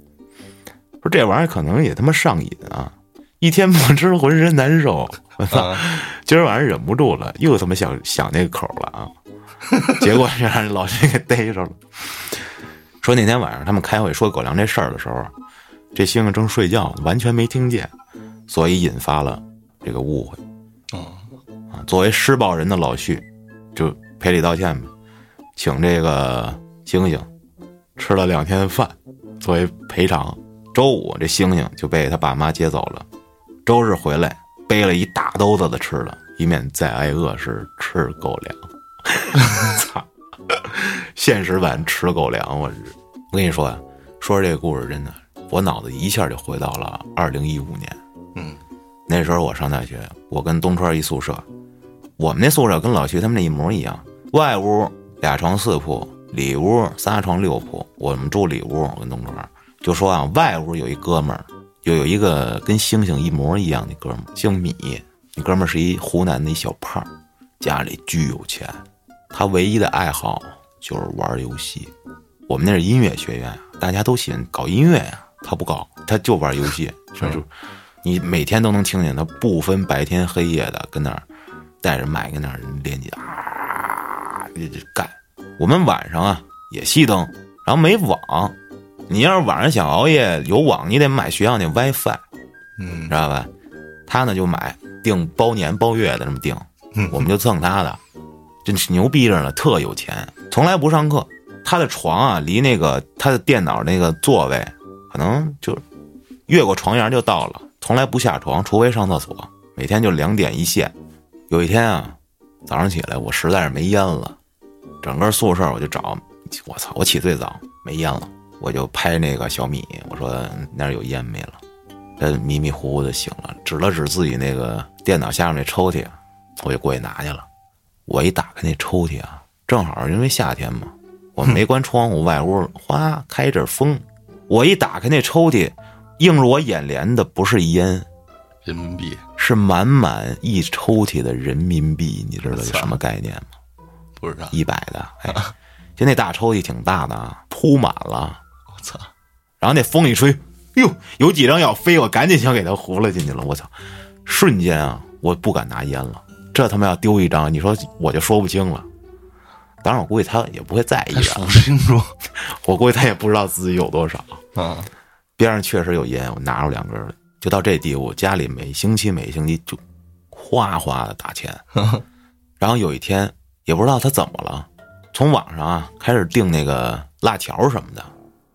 说这玩意儿可能也他妈上瘾啊，一天不吃浑身难受。我 操，今儿晚上忍不住了，又他妈想想那个口了啊。结果就让老徐给逮着了。说那天晚上他们开会说狗粮这事儿的时候，这星星正睡觉，完全没听见，所以引发了这个误会。嗯，啊，作为施暴人的老徐，就赔礼道歉呗，请这个星星吃了两天饭作为赔偿。周五这星星就被他爸妈接走了，周日回来背了一大兜子的吃的，以免再挨饿时吃狗粮。操，现实版吃狗粮，我日。我跟你说呀，说这个故事真的，我脑子一下就回到了二零一五年。嗯，那时候我上大学，我跟东川一宿舍，我们那宿舍跟老徐他们那一模一样，外屋俩床四铺，里屋仨床六铺，我们住里屋，我跟东川就说啊，外屋有一哥们儿又有一个跟星星一模一样的哥们儿，姓米。那哥们儿是一湖南的一小胖，家里巨有钱。他唯一的爱好就是玩游戏。我们那是音乐学院，大家都喜欢搞音乐呀、他不搞，他就玩游戏。就是你每天都能听见他不分白天黑夜的跟那儿带着麦跟那儿练级啊，这这干。我们晚上啊也熄灯，然后没网。你要是晚上想熬夜有网，你得买学校那 WiFi，嗯知道吧？他呢就买订包年包月的这么订，我们就蹭他的，真是牛逼着呢，特有钱，从来不上课。他的床啊，离那个他的电脑那个座位，可能就越过床沿就到了，从来不下床，除非上厕所。每天就两点一线。有一天啊，早上起来我实在是没烟了，整个宿舍我就找，我操，我起最早，没烟了，我就拍那个小米，我说那儿有烟没了。他迷迷糊糊的醒了，指了指自己那个电脑下面那抽屉，我就过去拿去了。我一打开那抽屉啊，正好因为夏天嘛，我没关窗户，外屋哗开一阵风，我一打开那抽屉，映入我眼帘的不是烟，人民币是满满一抽屉的人民币，你知道是什么概念吗？不知道，一百的，哎，就那大抽屉挺大的啊，铺满了。我操，然后那风一吹，哟，有几张要飞，我赶紧想给它糊了进去了。我操，瞬间啊，我不敢拿烟了。这他妈要丢一张，你说我就说不清了。当然，我估计他也不会在意还啊数，不清楚我估计他也不知道自己有多少。啊，边上确实有烟，我拿出两根来，就到这地步，家里每星期每星期就哗哗的打钱。然后有一天也不知道他怎么了，从网上啊开始订那个辣条什么的，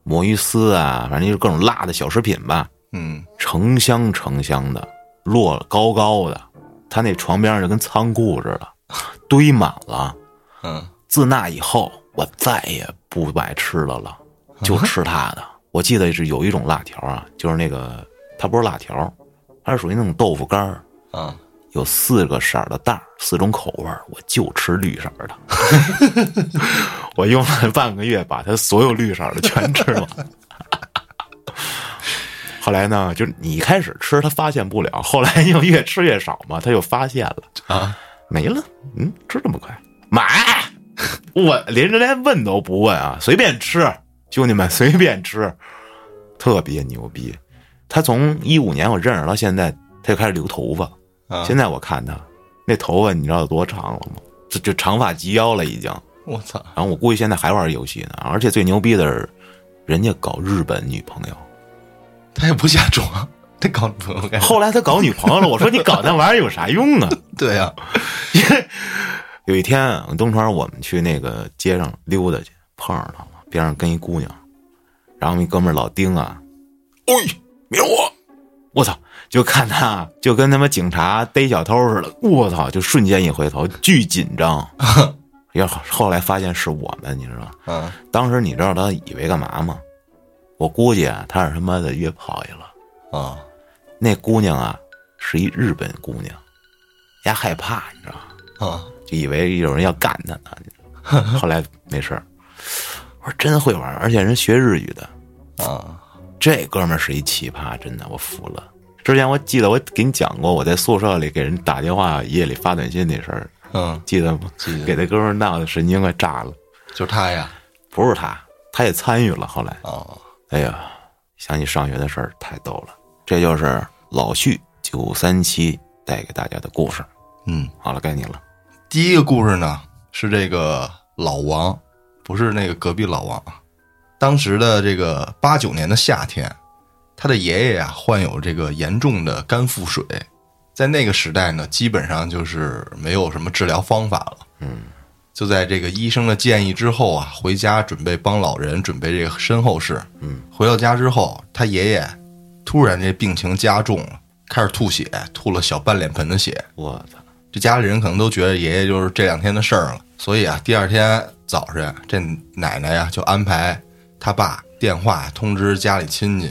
魔芋丝啊，反正就是各种辣的小食品吧，嗯，成箱成箱的摞高高的，他那床边上就跟仓库似的，堆满了。嗯，自那以后，我再也不买吃的了，就吃他的。我记得是有一种辣条啊，就是那个它不是辣条，它是属于那种豆腐干儿，啊，有四个色儿的袋儿，四种口味儿，我就吃绿色儿的。我用了半个月，把它所有绿色儿的全吃了。后来呢，就是你一开始吃，他发现不了，后来又越吃越少嘛，他就发现了啊，没了。嗯，吃这么快，买！我连着连问都不问啊，随便吃，兄弟们随便吃，特别牛逼。他从一五年我认识到现在，他就开始留头发。啊现在我看他那头发，你知道有多长了吗？这就长发及腰了已经。我操，然后我估计现在还玩游戏呢，而且最牛逼的是，人家搞日本女朋友。他也不下装，他搞女朋友？后来他搞女朋友了，我说你搞那玩意儿有啥用啊？对呀，有一天东川我们去那个街上溜达去，碰上他了，边上跟一姑娘，然后一哥们儿老丁啊，哎，别我，我操！就看他就跟他妈警察逮小偷似的，我操！就瞬间一回头，巨紧张。要后来发现是我们，你知道吗？嗯，当时你知道他以为干嘛吗？我估计啊，他是他妈的约炮去了。啊，那姑娘啊，是一日本姑娘，丫害怕，你知道吗？啊，就以为有人要干他呢。后来没事儿我说真会玩，而且人学日语的，啊，这哥们儿是一奇葩，真的我服了。之前我记得我给你讲过，我在宿舍里给人打电话，夜里发短信那事儿，嗯，记得吗？记得给那哥们儿闹的神经快炸了。就他呀，不是他，他也参与了。后来，哦，哎呀，想起上学的事儿太逗了。这就是老旭九三七带给大家的故事。嗯，好了，该你了。第一个故事呢是这个老王，不是那个隔壁老王啊。当时的这个八九年的夏天，他的爷爷啊患有这个严重的肝腹水，在那个时代呢，基本上就是没有什么治疗方法了。嗯，就在这个医生的建议之后啊，回家准备帮老人准备这个身后事。嗯，回到家之后，他爷爷突然这病情加重了，开始吐血，吐了小半脸盆的血。我操，这家里人可能都觉得爷爷就是这两天的事儿了，所以啊，第二天早晨，这奶奶呀就安排他爸电话通知家里亲戚，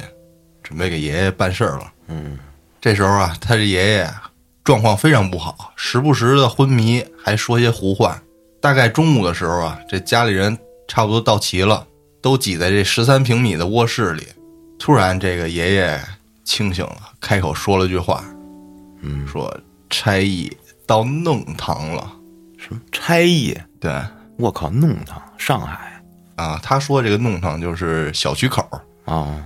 准备给爷爷办事儿了。嗯，这时候啊，他这爷爷状况非常不好，时不时的昏迷，还说些胡话。大概中午的时候啊，这家里人差不多到齐了，都挤在这十三平米的卧室里。突然，这个爷爷清醒了，开口说了句话，嗯，说差役到弄堂了。什么差役？对我靠，弄堂，上海啊，他说这个弄堂就是小区口。啊，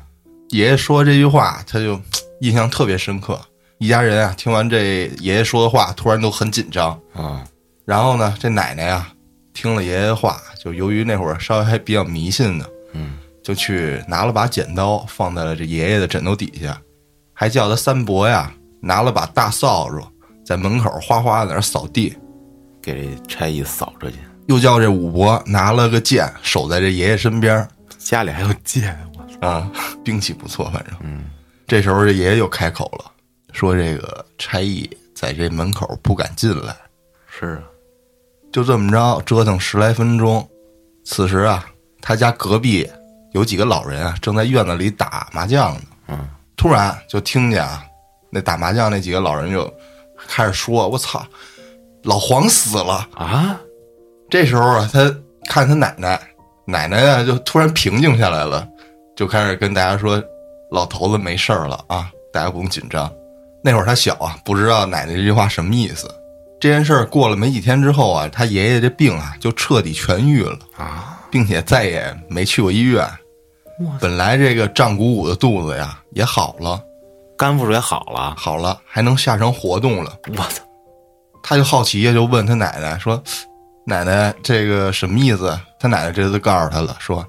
爷爷说这句话，他就 印象特别深刻。一家人啊，听完这爷爷说的话，突然都很紧张。啊，然后呢，这奶奶啊，听了爷爷的话，就由于那会儿稍微还比较迷信呢，嗯，就去拿了把剪刀放在了这爷爷的枕头底下，还叫他三伯呀拿了把大扫帚在门口哗哗在那扫地，给这差役扫出去，又叫这五伯拿了个剑守在这爷爷身边家里还有剑，啊，兵器不错，反正。嗯，这时候这爷爷又开口了，说这个差役在这门口不敢进来。是啊，就这么着折腾十来分钟，此时啊，他家隔壁有几个老人啊，正在院子里打麻将呢。嗯，突然就听见啊，那打麻将那几个老人就开始说：“我操，老黄死了啊，！”这时候啊，他看他奶奶，奶奶啊就突然平静下来了，就开始跟大家说：“老头子没事儿了啊，大家不用紧张。”那会儿他小啊，不知道奶奶这句话什么意思。这件事儿过了没几天之后啊，他爷爷这病啊就彻底痊愈了，啊，并且再也没去过医院。本来这个胀鼓鼓的肚子呀也好了，肝腹水好了，好了还能下床活动了。我操，他就好奇呀，就问他奶奶说：“奶奶，这个什么意思？”他奶奶这次告诉他了，说：“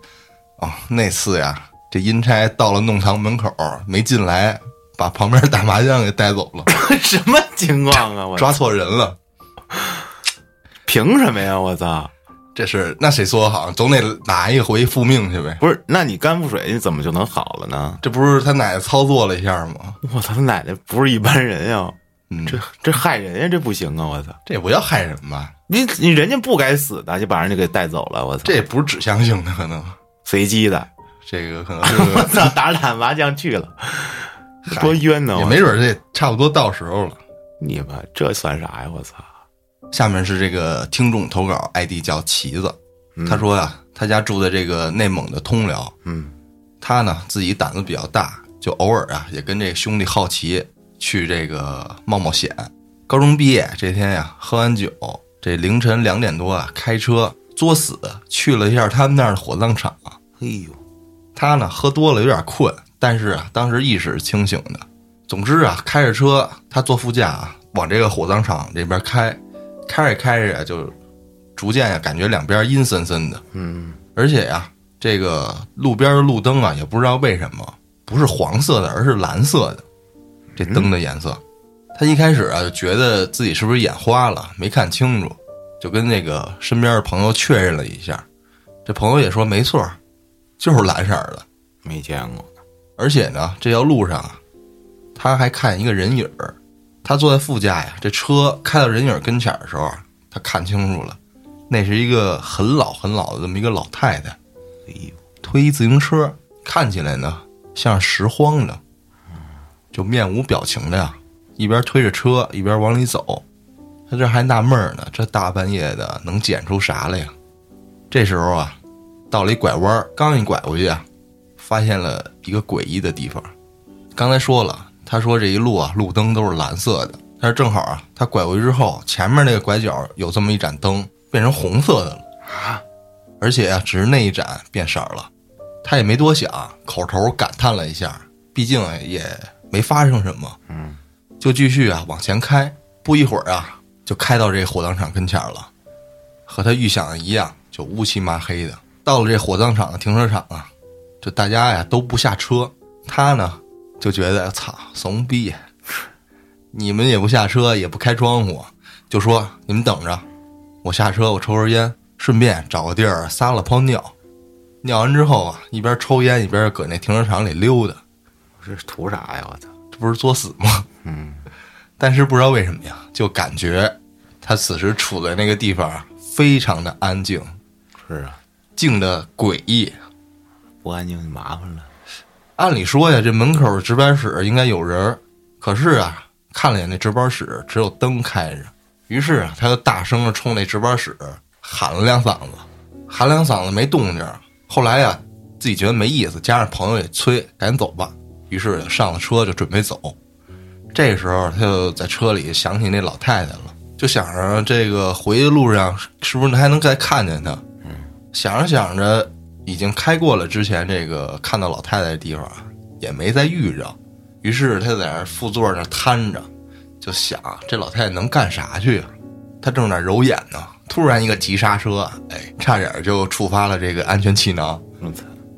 哦，那次呀，这阴差到了弄堂门口没进来，把旁边打麻将给带走了，什么情况啊？我抓错人了。凭什么呀？我操！这是那谁说好？总得拿一回复命去呗。不是，那你肝腹水你怎么就能好了呢？这不是他奶奶操作了一下吗？我操，他奶奶不是一般人呀！嗯，这这害人呀，这不行啊！我操，这也不叫害人吧？你你人家不该死的，就把人家给带走了。我操，这也不是指向性的，可能随机的，这个可能是我操，打着打麻将去了，多冤呢！也没准儿这差不多到时候了。你们，这算啥呀？我操！下面是这个听众投稿，ID 叫旗子，他说呀，他家住在这个内蒙的通辽，嗯他呢自己胆子比较大，就偶尔啊也跟这兄弟好奇去这个冒冒险。高中毕业这天呀，喝完酒，这凌晨两点多啊，开车作死去了一下他们那儿的火葬场。哎呦，他呢喝多了有点困，但是啊当时意识是清醒的。总之啊，开着车，他坐副驾啊，往这个火葬场这边开，开着开着就逐渐啊感觉两边阴森森的，嗯，而且呀，这个路边的路灯啊，也不知道为什么不是黄色的，而是蓝色的，这灯的颜色。他一开始啊就觉得自己是不是眼花了，没看清楚，就跟那个身边的朋友确认了一下，这朋友也说没错，就是蓝色的。没见过，而且呢，这条路上啊，他还看一个人影儿。他坐在副驾呀，这车开到人影儿跟前儿的时候啊，他看清楚了，那是一个很老很老的这么一个老太太，哎呦，推一自行车，看起来呢像拾荒的，就面无表情的呀，一边推着车一边往里走。他这还纳闷儿呢，这大半夜的能捡出啥来呀？这时候啊，到了一拐弯，刚一拐过去啊，发现了一个诡异的地方。刚才说了，他说这一路啊，路灯都是蓝色的，但是正好啊，他拐过去之后，前面那个拐角有这么一盏灯变成红色的了啊！而且啊，只是那一盏变色了。他也没多想，口头感叹了一下，毕竟也没发生什么，嗯，就继续啊往前开。不一会儿啊，就开到这火葬场跟前了，和他预想的一样，就乌漆麻黑的。到了这火葬场的停车场啊，就大家呀都不下车，他呢就觉得操怂逼，你们也不下车，也不开窗户，就说你们等着，我下车，我抽根烟，顺便找个地儿撒了泡尿。尿完之后啊，一边抽烟一边搁那停车场里溜达，这是图啥呀？我操！这不是作死吗？嗯，但是不知道为什么呀，就感觉他此时处在那个地方啊，非常的安静，是啊，静的诡异。不安静就麻烦了。按理说呀，这门口值班室应该有人，可是啊，看了眼那值班室只有灯开着，于是啊，他就大声的冲那值班室喊了两嗓子，喊两嗓子没动静。后来呀，自己觉得没意思，加上朋友也催，赶紧走吧。于是上了车就准备走。这时候他就在车里想起那老太太了，就想着这个回的路上是不是还能再看见她。想着想着，已经开过了之前这个看到老太太的地方，也没再遇着。于是他在那副座那瘫着，就想这老太太能干啥去啊？他正在揉眼呢，突然一个急刹车，哎，差点就触发了这个安全气囊，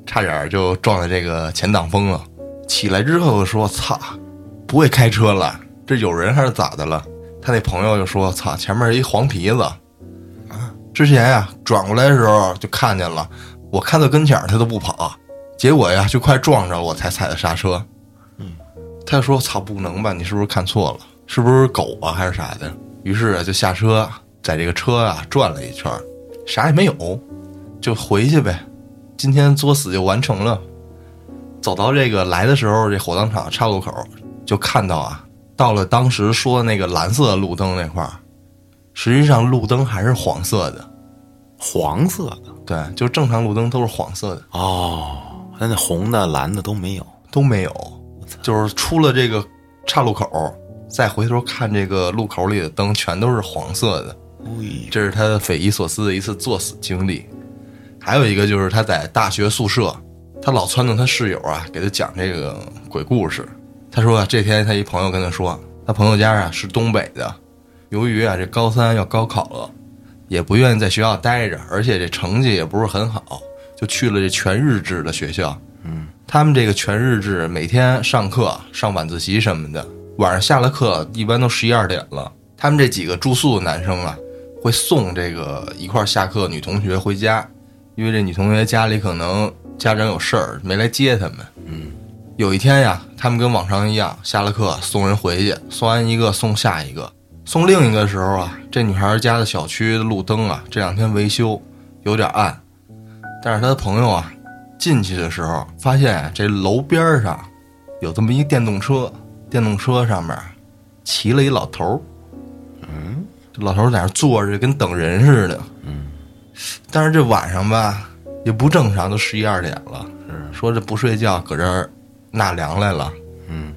差点就撞在这个前挡风了。起来之后说：“操，不会开车了，这有人还是咋的了？”他那朋友就说：“操，前面一黄皮子，之前呀转过来的时候就看见了，我看到跟前他都不跑，结果呀就快撞着了，我才踩的刹车。”嗯，他就说：“操，不能吧？你是不是看错了？是不是狗啊还是啥的？”于是就下车，在这个车啊转了一圈，啥也没有，就回去呗。今天作死就完成了。走到这个来的时候，这火葬场岔路口就看到啊，到了当时说的那个蓝色路灯那块儿，实际上路灯还是黄色的，黄色的对，就正常路灯都是黄色的，哦，那那红的、蓝的都没有。都没有，就是出了这个岔路口，再回头看这个路口里的灯全都是黄色的。哎，这是他的匪夷所思的一次作死经历。还有一个就是他在大学宿舍，他老撺掇他室友啊给他讲这个鬼故事。他说啊，这天他一朋友跟他说，他朋友家啊是东北的，由于啊这高三要高考了，也不愿意在学校待着，而且这成绩也不是很好，就去了这全日制的学校。嗯，他们这个全日制每天上课上晚自习什么的，晚上下了课一般都十一二点了。他们这几个住宿的男生啊，会送这个一块儿下课女同学回家，因为这女同学家里可能家长有事儿没来接他们。嗯，有一天呀，他们跟往常一样，下了课送人回去，送完一个送下一个，送另一个时候啊，这女孩家的小区的路灯啊，这两天维修有点暗，但是她的朋友啊，进去的时候发现这楼边上有这么一电动车，电动车上面骑了一老头儿。嗯，这老头儿在那儿坐着，跟等人似的。嗯，但是这晚上吧，也不正常，都十一二点了。是，说这不睡觉，搁这儿纳凉来了。嗯，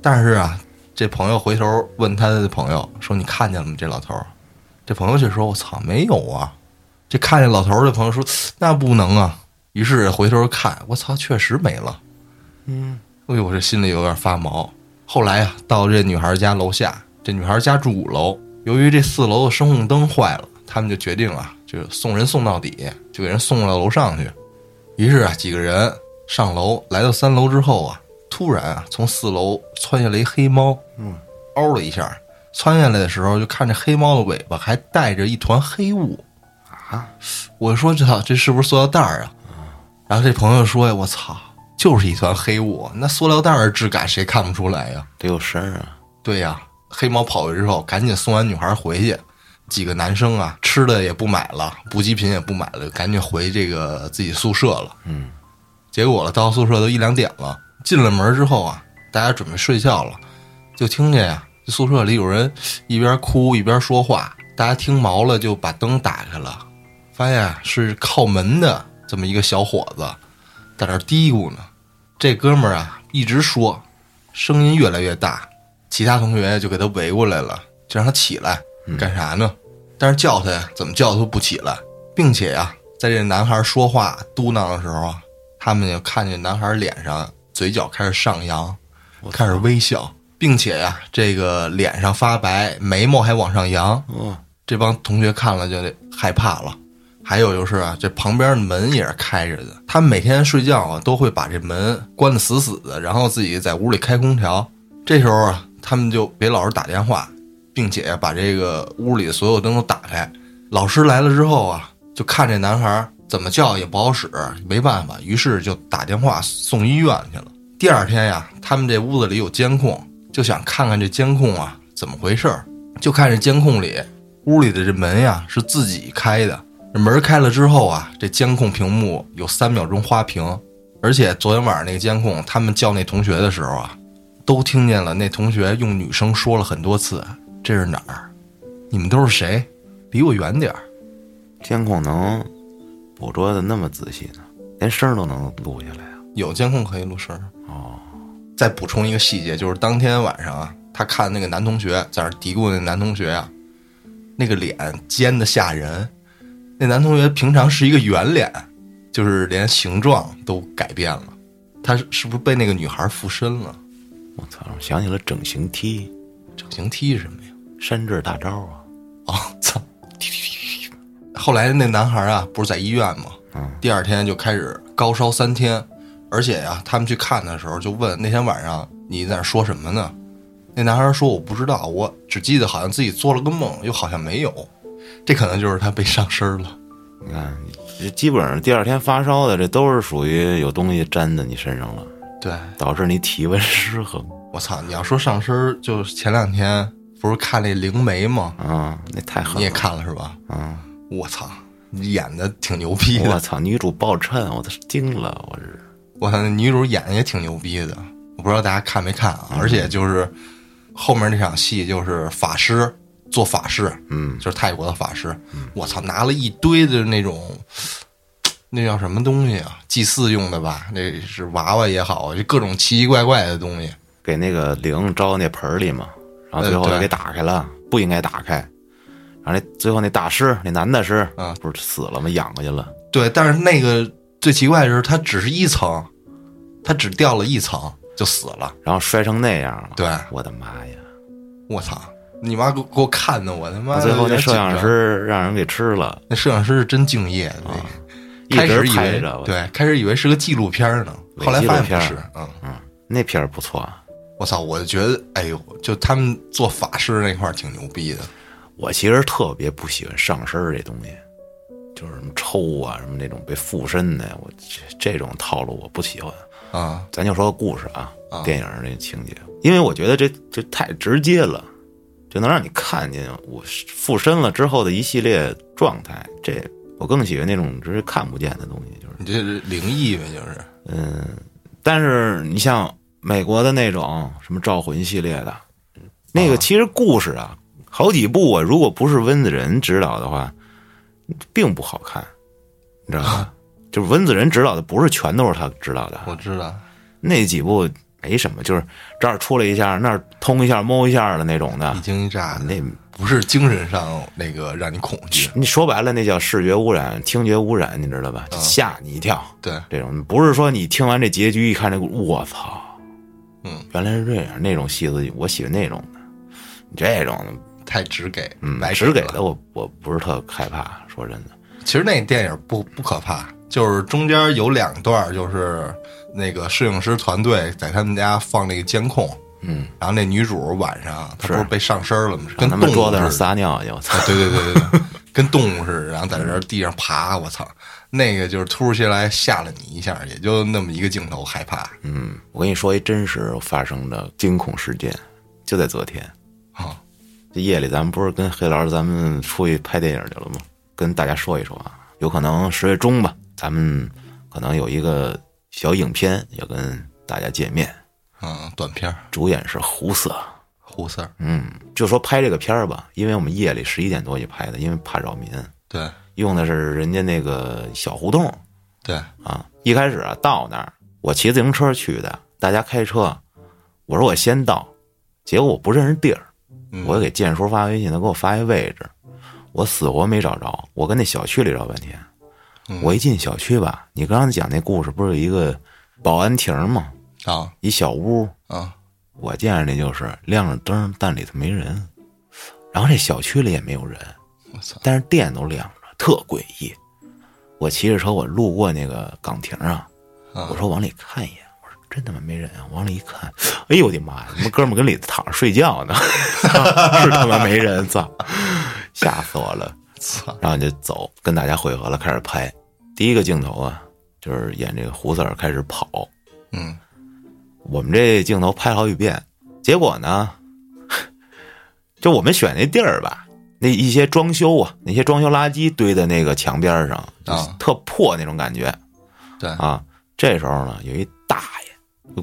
但是啊，这朋友回头问他的朋友说：“你看见了吗？这老头儿？”这朋友却说：“我操，没有啊。”这看见老头儿的朋友说：“那不能啊。”于是回头看，我操，确实没了。嗯，哎呦，我这心里有点发毛。后来啊、到这女孩家楼下，这女孩家住五楼，由于这四楼的声控灯坏了，他们就决定啊，就送人送到底，就给人送到楼上去。于是啊，几个人上楼，来到三楼之后啊，突然啊，从四楼窜下来一黑猫，嗯，嗷了一下，窜下来的时候，就看这黑猫的尾巴还带着一团黑雾。啊，我说这这是不是塑料袋儿啊？然后这朋友说呀，我操，就是一团黑雾，那塑料袋儿的质感谁看不出来呀？得有声儿啊。对呀，黑猫跑回之后，赶紧送完女孩回去。几个男生啊，吃的也不买了，补给品也不买了，赶紧回这个自己宿舍了。嗯，结果了，到宿舍都一两点了，进了门之后啊，大家准备睡觉了，就听见呀，这宿舍里有人一边哭一边说话，大家听毛了，就把灯打开了，发现啊是靠门的这么一个小伙子，在那儿嘀咕呢。这哥们儿啊一直说，声音越来越大，其他同学就给他围过来了，就让他起来，干啥呢？但是叫他呀，怎么叫他都不起来，并且呀，在这男孩说话嘟囔的时候啊，他们就看见男孩脸上嘴角开始上扬，开始微笑，并且呀，这个脸上发白，眉毛还往上扬。嗯，这帮同学看了就得害怕了。还有就是啊，这旁边的门也是开着的，他们每天睡觉啊都会把这门关得死死的，然后自己在屋里开空调。这时候啊，他们就给老师打电话，并且把这个屋里所有灯都打开。老师来了之后啊，就看这男孩怎么叫也不好使，没办法，于是就打电话送医院去了。第二天呀，他们这屋子里有监控，就想看看这监控啊怎么回事儿。就看这监控里，屋里的这门呀是自己开的。这门开了之后啊，这监控屏幕有三秒钟花屏，而且昨天晚上那个监控，他们叫那同学的时候啊，都听见了那同学用女声说了很多次：“这是哪儿？你们都是谁？离我远点儿。监控能捕捉的那么仔细呢，连声儿都能录下来啊。”有监控可以录声儿，哦，再补充一个细节，就是当天晚上啊，他看那个男同学在那儿嘀咕，那男同学啊，那个脸尖的吓人。那男同学平常是一个圆脸，就是连形状都改变了。他是是不是被那个女孩附身了？我操！我想起了整形 T，、整形 T 是什么呀？山治大招啊！哦，操！后来那男孩啊，不是在医院吗？嗯，第二天就开始高烧三天，而且呀、他们去看的时候就问那天晚上你在那说什么呢？那男孩说我不知道，我只记得好像自己做了个梦，又好像没有。这可能就是他被上身了。你看，这基本上第二天发烧的，这都是属于有东西粘在你身上了，对，导致你体温失衡 我操！你要说上身，就前两天不是看那灵媒吗？啊！那太狠了！你也看了是吧？啊！我操，演的挺牛逼的。我操！女主爆衬，我都惊了，我是我操，那女主演的也挺牛逼的，我不知道大家看没看啊？而且就是后面那场戏，就是法师做法事，嗯，就是泰国的法师，我操，拿了一堆的那种，那叫什么东西啊？祭祀用的吧？那是娃娃也好，就各种奇奇怪怪的东西。给那个灵招那盆儿里嘛，然后最后给打开了，不应该打开。然后那最后那大师，那男大师，啊不是死了吗？养过去了。对，但是那个最奇怪的是，他只是一层，他只掉了一层就死了。然后摔成那样了。对我的妈呀！我操！你妈给我给我看的，我他妈最后那摄像，师让人给吃了，那摄像师是真敬业，那个一直开始以为对，开始以为是个纪录片呢，后来发现不是。嗯，嗯，那片儿不错。啊我操，我就觉得，哎呦，就他们做法事那块儿挺牛逼的。我其实特别不喜欢上身这东西，就是什么抽啊，什么那种被附身的，我这这种套路我不喜欢。啊，咱就说个故事啊，啊电影儿这情节，因为我觉得这这太直接了，就能让你看见我附身了之后的一系列状态。这我更喜欢那种直接看不见的东西，就是你这是灵异呗，就是嗯但是你像美国的那种什么招魂系列的，那个其实故事啊，好几部啊，如果不是温子仁指导的话，并不好看，你知道吧？就是温子仁指导的，不是全都是他指导的，我知道。那几部没什么，就是这儿出来一下，那儿通一下、摸一下的那种的一。惊一乍的，那不是精神上那个让你恐惧，你说白了，那叫视觉污染、听觉污染，你知道吧？吓你一跳。对，这种不是说你听完这结局一看这个，我操，嗯，原来是这样。那种戏子，我喜欢那种的。这种太直给，嗯，白了只给的我我不是特害怕，说真的。其实那电影不不可怕，就是中间有两段，就是那个摄影师团队在他们家放那个监控，嗯，然后那女主晚上她不是是被上身了吗？跟动物们桌子上似的。撒尿去，我操！对对对对对，跟动物似的，然后在这地上爬，我操，那个就是突如其来吓了你一下，也就那么一个镜头，害怕嗯，我跟你说一真实发生的惊恐事件，就在昨天。啊这夜里咱们不是跟黑老师咱们出去拍电影去了吗？跟大家说一说啊，有可能十月中吧，咱们可能有一个小影片要跟大家见面，嗯，短片儿主演是胡色。胡四儿，嗯，就说拍这个片儿吧，因为我们夜里十一点多去拍的，因为怕扰民，对用的是人家那个小胡同对，啊。一开始啊，到那儿我骑自行车去的，大家开车，我说我先到，结果我不认识地儿，嗯我给建叔发微信，他给我发一位置，我死活没找着，我跟那小区里找半天，嗯我一进小区吧，你刚才讲那故事不是有一个保安亭吗？啊一小屋，啊我见着那就是亮着灯，但里头没人，然后这小区里也没有人，我操，但是电都亮着，特诡异。我骑着车，我路过那个岗亭啊，啊我说往里看一眼，真他妈没人啊！往里一看，哎呦我的妈呀，他妈哥们儿跟里头躺着睡觉呢，是他妈没人，操，吓死我了。操，然后就走，跟大家汇合了，开始拍。第一个镜头啊，就是演这个胡四儿开始跑，嗯我们这镜头拍好几遍，结果呢，就我们选那地儿吧，那一些装修啊，那些装修垃圾堆在那个墙边上，就是啊特破那种感觉对啊。这时候呢，有一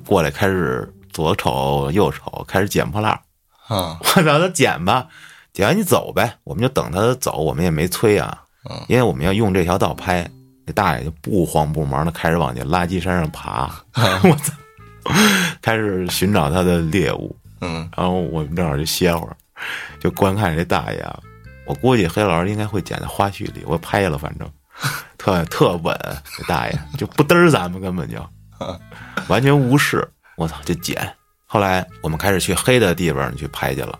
过来开始左瞅右瞅，开始捡破烂儿。啊我让他捡吧，捡完你走呗，我们就等他走，我们也没催啊嗯，因为我们要用这条道拍。那大爷就不慌不忙的开始往这垃圾山上爬，我操！开始寻找他的猎物。嗯然后我们正好就歇会儿，就观看这大爷啊。我估计黑老师应该会剪在花絮里，我拍了，反正特特稳，这大爷就不嘚儿咱们根本就 完全无视。我操，就剪。后来我们开始去黑的地方去拍去了。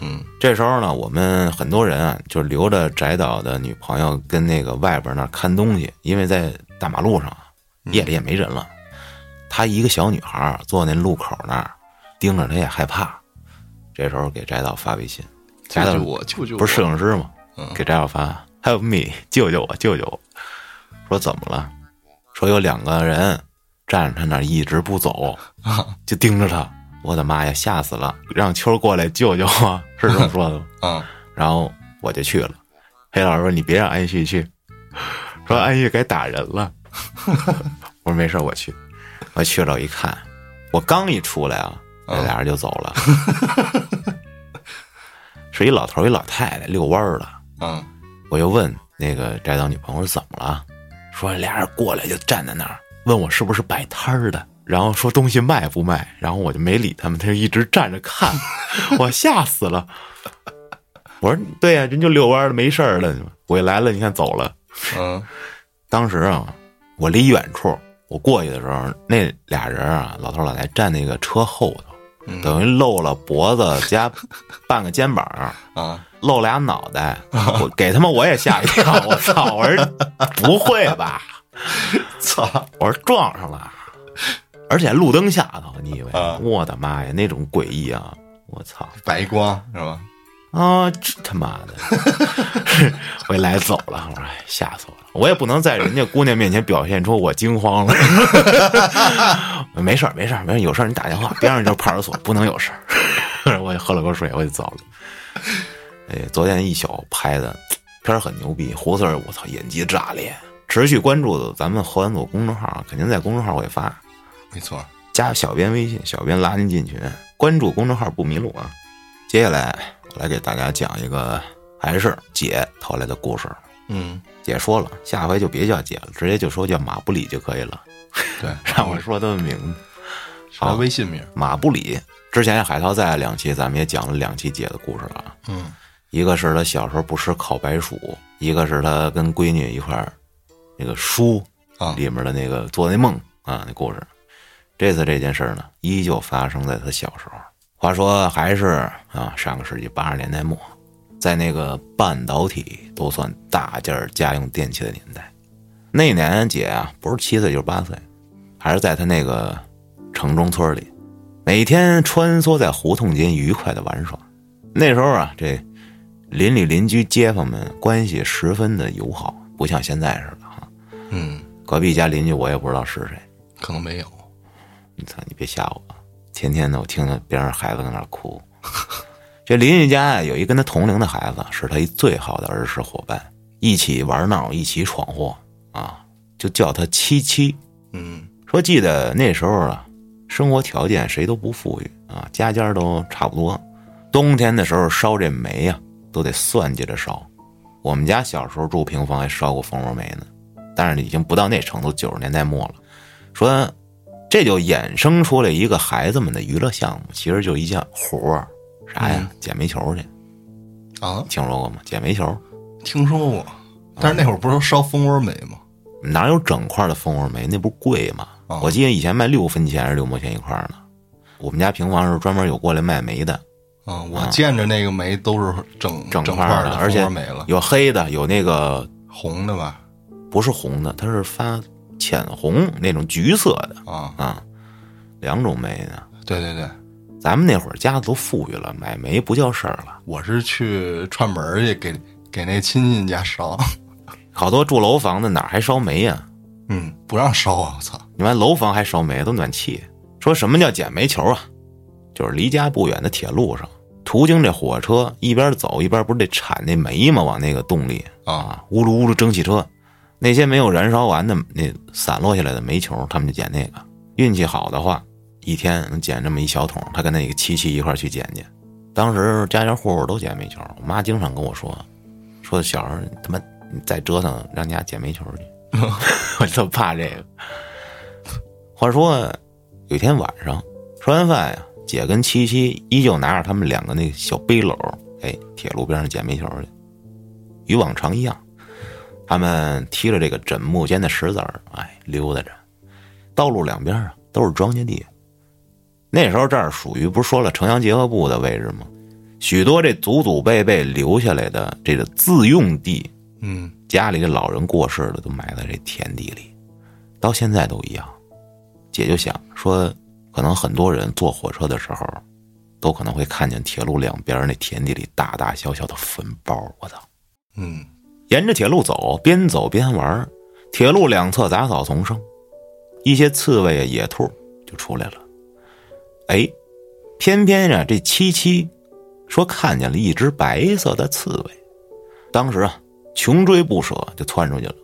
嗯这时候呢，我们很多人啊，就留着翟导的女朋友跟那个外边那看东西，因为在大马路上啊，夜里也没人了。她一个小女孩坐那路口那儿，盯着她也害怕。这时候给翟导发微信，救翟导我，救救我！不是摄影师吗？嗯给翟导发，Help me，救救我，救救我。说怎么了？说有两个人站着他那儿一直不走，就盯着他。我的妈呀，吓死了！让秋儿过来救救我，是这么说的吗？啊 然后我就去了。黑老师说：“你别让安旭去，说安旭该打人了。”我说：“没事，我去。”我去了，我一看，我刚一出来啊，那俩人就走了。是一老头一老太太遛弯儿了。嗯我就问那个翟导女朋友怎么了？说俩人过来就站在那儿，问我是不是摆摊儿的，然后说东西卖不卖，然后我就没理他们，他就一直站着看，我吓死了。我说对呀、人就遛弯儿的，没事儿了。我一来了，你看走了。嗯当时啊，我离远处，我过去的时候，那俩人啊，老头老太太站那个车后头，嗯等于露了脖子加半个肩膀，啊露俩脑袋，我给他们我也吓一跳，我操！我说不会吧？操！我说撞上了，而且路灯下头，你以为？啊我的妈呀，那种诡异啊！我操白光是吧？啊！这他妈的，我一来走了，我说哎吓死我了！我也不能在人家姑娘面前表现出我惊慌了。没事儿，没事儿，没事儿，有事儿你打电话，边上就是派出所，不能有事儿。我也喝了口水，我就走了。哎，昨天一宿拍的片儿很牛逼，胡四儿我操演技炸裂。持续关注咱们后安组公众号，肯定在公众号会发。没错。加小编微信，小编拉您进群，关注公众号不迷路啊。接下来我来给大家讲一个还是姐投来的故事。嗯，姐说了，下回就别叫姐了，直接就说叫马布里就可以了，对，让我说他的名字。啥微信名。马布里，之前海涛在两期咱们也讲了两期姐的故事了啊。嗯一个是他小时候不吃烤白薯，一个是他跟闺女一块儿那个书啊里面的那个做那梦啊那故事。这次这件事儿呢，依旧发生在他小时候。话说还是啊，上个世纪八十年代末，在那个半导体都算大件儿家用电器的年代，那年姐啊不是七岁就是八岁，还是在他那个城中村里，每天穿梭在胡同间愉快的玩耍。那时候啊，这邻里邻居街坊们关系十分的友好，不像现在似的哈。嗯，隔壁家邻居我也不知道是谁，可能没有。你操，你别吓我啊！天天的我听着边上孩子在那儿哭。这邻居家呀有一跟他同龄的孩子，是他一最好的儿时伙伴，一起玩闹，一起闯祸啊，就叫他七七。嗯说记得那时候啊，生活条件谁都不富裕啊，家家都差不多。冬天的时候烧这煤呀、都得算计着烧。我们家小时候住平房还烧过蜂窝煤呢，但是已经不到那程度，九十年代末了。说这就衍生出了一个孩子们的娱乐项目，其实就一件活儿，啥呀？捡煤球去，啊，听说过吗？捡煤球听说过，但是那会儿不是都烧蜂窝煤吗？哪有整块的蜂窝煤？那不是贵吗？哦我记得以前卖六分钱还是六毛钱一块呢。我们家平房是专门有过来卖煤的，啊，我见着那个煤都是整整块的，而且有黑的，有那个红的吧？不是红的，它是发浅红那种橘色的啊，啊，两种煤呢。对对对，咱们那会儿家都富裕了，买煤不叫事儿了。我是去串门儿去给给那亲戚家烧，好多住楼房的哪儿还烧煤呀、嗯，不让烧啊！我操，你们楼房还烧煤，都暖气。说什么叫捡煤球啊？就是离家不远的铁路上，途经这火车一边走一边不是得铲那煤吗？往那个洞里啊啊，呜噜呜噜蒸汽车，那些没有燃烧完的那散落下来的煤球，他们就捡那个。运气好的话，一天能捡这么一小桶，他跟那个七七一块儿去捡去。当时家家户户都捡煤球，我妈经常跟我说，说小时候他妈你再折腾，让你家捡煤球去，我就怕这个。话说有一天晚上吃完饭呀，姐跟七七依旧拿着他们两个那小背篓，哎，铁路边上捡煤球去。与往常一样，他们提着这个枕木间的石子儿，哎，溜达着。道路两边啊都是庄稼地。那时候这儿属于不是说了城乡结合部的位置吗？许多这祖祖辈辈留下来的这个自用地，嗯，家里的老人过世了，都埋在这田地里，到现在都一样。姐就想说，可能很多人坐火车的时候，都可能会看见铁路两边那田地里大大小小的坟包。我操！嗯，沿着铁路走，边走边玩，铁路两侧杂草丛生，一些刺猬、野兔就出来了。哎，偏偏呀，这七七说看见了一只白色的刺猬，当时啊，穷追不舍就窜出去了。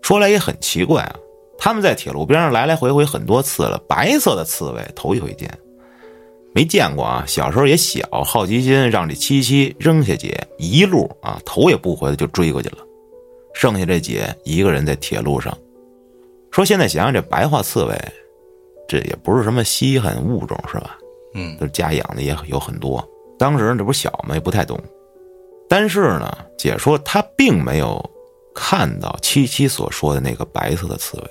说来也很奇怪啊，他们在铁路边上来来回回很多次了，白色的刺猬头一回见，没见过啊。小时候也小，好奇心让这七七扔下姐，一路啊头也不回的就追过去了。剩下这姐一个人在铁路上，说现在想想这白化刺猬。这也不是什么稀罕物种，是吧？嗯，就是家养的也有很多。当时这不小嘛，也不太懂。但是呢，姐说她并没有看到七七所说的那个白色的刺猬，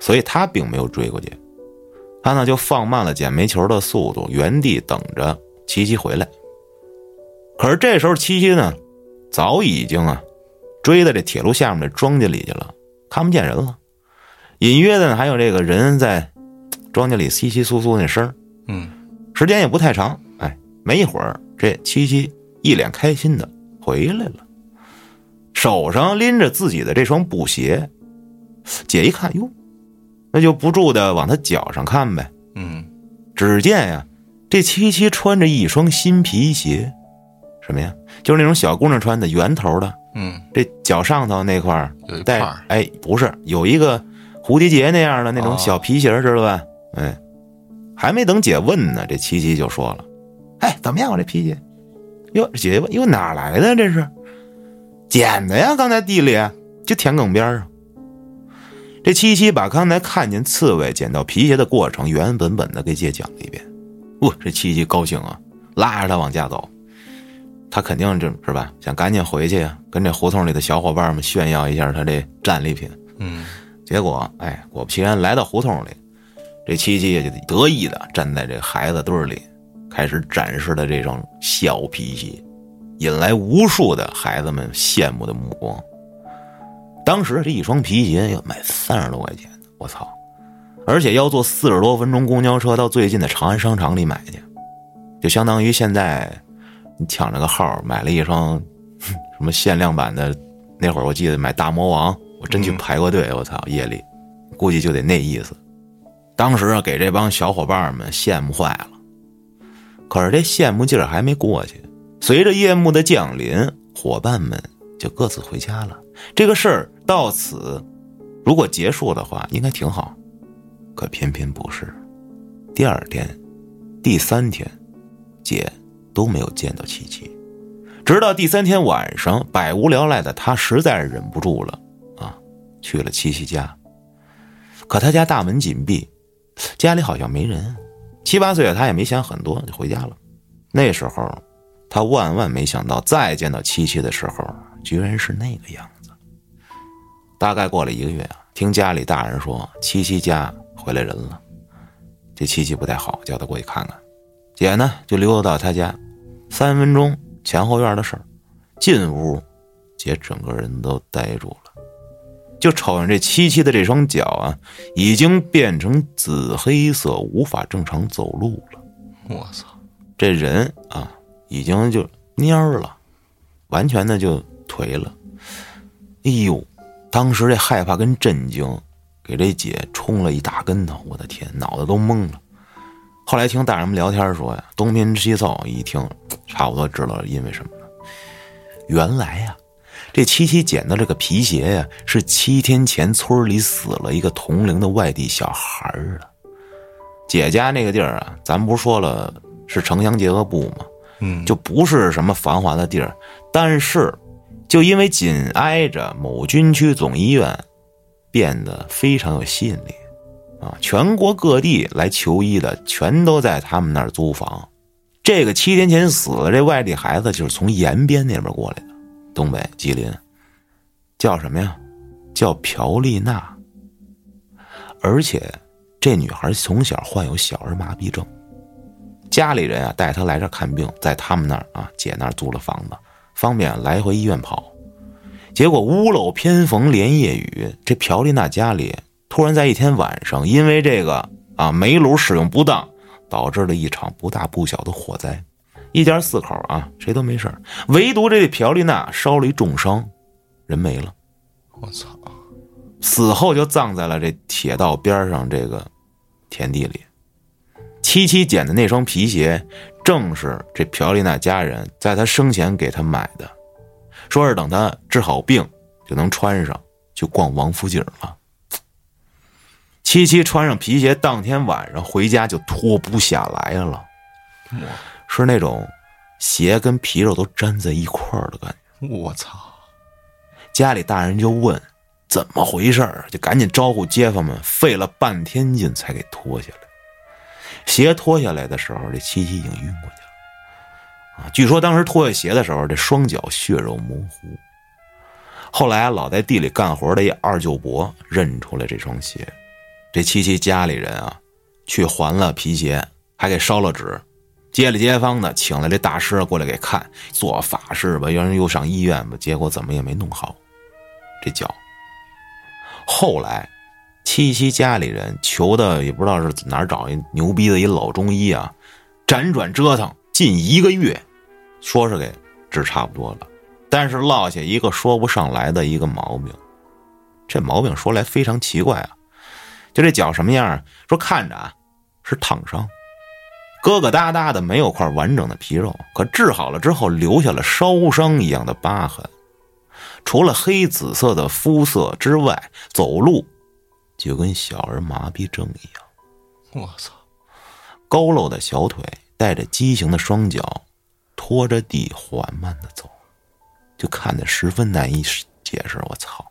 所以她并没有追过去。她呢就放慢了捡煤球的速度，原地等着七七回来。可是这时候七七呢，早已经啊追到这铁路下面的庄稼里去了，看不见人了。隐约的还有这个人在。庄稼里稀稀疏疏那声嗯，时间也不太长，哎，没一会儿，这七七一脸开心的回来了，手上拎着自己的这双布鞋，姐一看，哟，那就不住的往他脚上看呗，嗯，只见呀，这七七穿着一双新皮鞋，什么呀？就是那种小姑娘穿的圆头的，嗯，这脚上头那块儿带，哎，不是，有一个蝴蝶结那样的那种小皮鞋，知道吧？哎，还没等姐问呢，这七七就说了：“哎，怎么样？我这皮鞋？哟，姐姐问，哟，哪来的？这是捡的呀？刚才地里就田埂边上。”这七七把刚才看见刺猬捡到皮鞋的过程原原本本的给姐讲了一遍。哇，这七七高兴啊，拉着他往家走。他肯定这是吧？想赶紧回去呀，跟这胡同里的小伙伴们炫耀一下他这战利品。嗯，结果哎，果不其然，来到胡同里。这七七也就得意的站在这孩子堆里，开始展示的这双小皮鞋，引来无数的孩子们羡慕的目光。当时这一双皮鞋要卖三十多块钱我操！而且要坐四十多分钟公交车到最近的长安商场里买去，就相当于现在你抢着个号买了一双 什么限量版的。那会儿我记得买大魔王，我真去排过队，我操！夜里估计就得那意思。当时啊，给这帮小伙伴们羡慕坏了。可是这羡慕劲儿还没过去，随着夜幕的降临，伙伴们就各自回家了。这个事儿到此，如果结束的话，应该挺好。可偏偏不是。第二天、第三天，姐都没有见到七七。直到第三天晚上，百无聊赖的他实在是忍不住了，啊，去了七七家。可他家大门紧闭。家里好像没人，七八岁他也没想很多，就回家了。那时候，他万万没想到，再见到七七的时候，居然是那个样。大概过了一个月啊，听家里大人说，七七家回来人了。这七七不太好，叫他过去看看。姐呢，就溜达到他家，三分钟前后院的事儿。进屋，姐整个人都呆住了。就瞅见这七七的这双脚啊，已经变成紫黑色，无法正常走路了。我操！这人啊，已经就蔫儿了，完全的就颓了。哎呦，当时这害怕跟震惊，给这姐冲了一大跟头。我的天，脑子都懵了。后来听大人们聊天说呀，东拼西凑一听，差不多知道因为什么了。原来呀。这七七捡的这个皮鞋呀，是七天前村里死了一个同龄的外地小孩儿的。姐家那个地儿啊，咱不是说了是城乡结合部吗？嗯，就不是什么繁华的地儿。但是，就因为紧挨着某军区总医院，变得非常有吸引力。啊，全国各地来求医的全都在他们那儿租房。这个七天前死的这外地孩子就是从延边那边过来的，东北吉林，叫什么呀？叫朴丽娜。而且这女孩从小患有小儿麻痹症，家里人啊带她来这看病，在他们那儿啊姐那儿租了房子，方便来回医院跑。结果屋漏偏逢连夜雨，这朴丽娜家里突然在一天晚上，因为这个啊煤炉使用不当，导致了一场不大不小的火灾。一家四口啊，谁都没事唯独这朴丽娜烧了一重伤，人没了。我操！死后就葬在了这铁道边上这个田地里。七七捡的那双皮鞋，正是这朴丽娜家人在她生前给她买的。说是等她治好病，就能穿上去逛王府井了。七七穿上皮鞋，当天晚上回家就脱不下来了，是那种鞋跟皮肉都粘在一块儿的感觉。我操！家里大人就问怎么回事儿就赶紧招呼街坊们，费了半天劲才给脱下来。鞋脱下来的时候，这七七已经晕过去。啊，据说当时脱下鞋的时候，这双脚血肉模糊。后来老在地里干活的一二舅伯认出了这双鞋，这七七家里人啊，去还了皮鞋，还给烧了纸，街里街坊的，请来这大师过来给看，做法事吧，有人又上医院吧，结果怎么也没弄好这脚。后来，七七家里人求的也不知道是哪找一牛逼的一老中医啊，辗转折腾。近一个月，说是给治差不多了，但是落下一个说不上来的一个毛病。这毛病说来非常奇怪啊，就这脚什么样？说看着啊是烫伤，疙疙瘩瘩的，没有块完整的皮肉。可治好了之后，留下了烧伤一样的疤痕。除了黑紫色的肤色之外，走路就跟小儿麻痹症一样。我操，佝偻的小腿。带着畸形的双脚，拖着地缓慢的走，就看得十分难以解释。我操！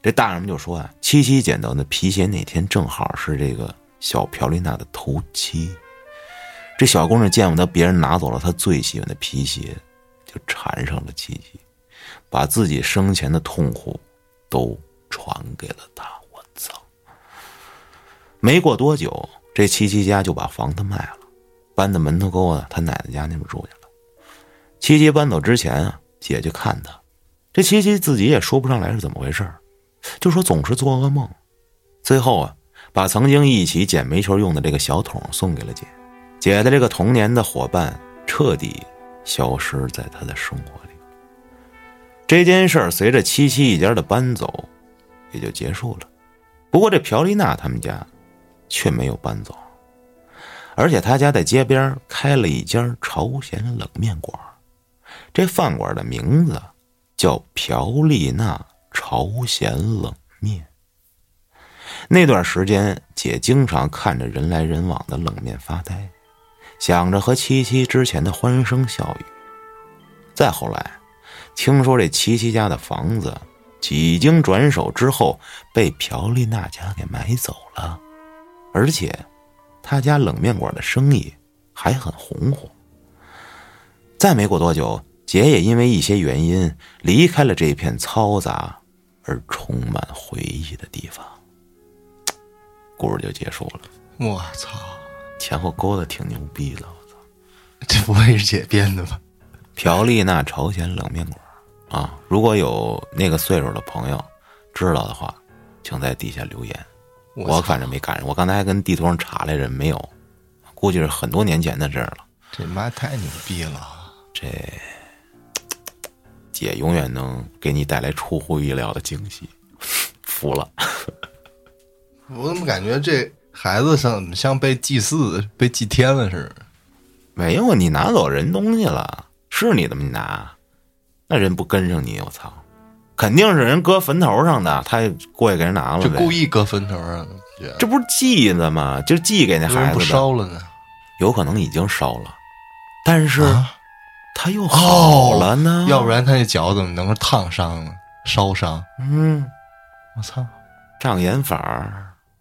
这大人们就说啊，七七捡到那皮鞋那天正好是这个小朴丽娜的头七。这小姑娘见不得别人拿走了她最喜欢的皮鞋，就缠上了七七，把自己生前的痛苦都传给了他。我操！没过多久。这七七家就把房子卖了，搬到门头沟啊他奶奶家那边住去了。七七搬走之前啊，姐去看他，这七七自己也说不上来是怎么回事就说总是做噩梦。最后啊，把曾经一起捡煤球用的这个小桶送给了姐，姐的这个童年的伙伴彻底消失在他的生活里。这件事儿随着七七一家的搬走，也就结束了。不过这朴丽娜他们家。却没有搬走，而且他家在街边开了一家朝鲜冷面馆，这饭馆的名字叫朴丽娜朝鲜冷面。那段时间，姐经常看着人来人往的冷面发呆，想着和七七之前的欢声笑语。再后来，听说这七七家的房子几经转手之后，被朴丽娜家给买走了。而且，他家冷面馆的生意还很红火。再没过多久，姐也因为一些原因离开了这片嘈杂而充满回忆的地方。故事就结束了。我操，前后勾的挺牛逼的。我操，这不会是姐编的吧？朴丽娜朝鲜冷面馆啊！如果有那个岁数的朋友知道的话，请在底下留言。我反正没赶上，我刚才还跟地图上查来着，没有，估计是很多年前的事了。这妈太牛逼了！这姐永远能给你带来出乎意料的惊喜，服了。我怎么感觉这孩子像像被祭祀、被祭天了似的？没有，你拿走人东西了，是你的吗？你拿，那人不跟上你，我操！肯定是人搁坟头上的，他过去给人拿了，就故意搁坟头上的。这不是祭的吗？就祭给那孩子不烧了呢？有可能已经烧了，但是他又好了呢？要不然他那脚怎么能是烫伤呢？烧伤？嗯，我操，障眼法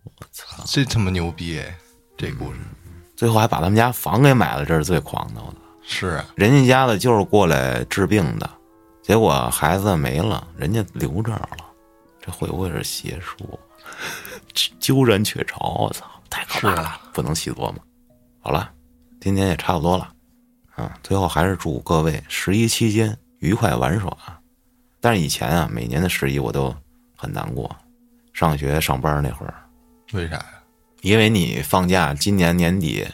我操！这他妈牛逼哎！这故事最后还把他们家房给买了，这是最狂的。我操！是啊，人家家的就是过来治病的，结果孩子没了，人家留这儿了，这会不会是邪术？鸠占鹊巢！我操，太可怕了，不能细琢磨。好了，今天也差不多了，啊，最后还是祝各位十一期间愉快玩耍。但是以前啊，每年的十一我都很难过，上学上班那会儿，为啥呀？因为你放假，今年年底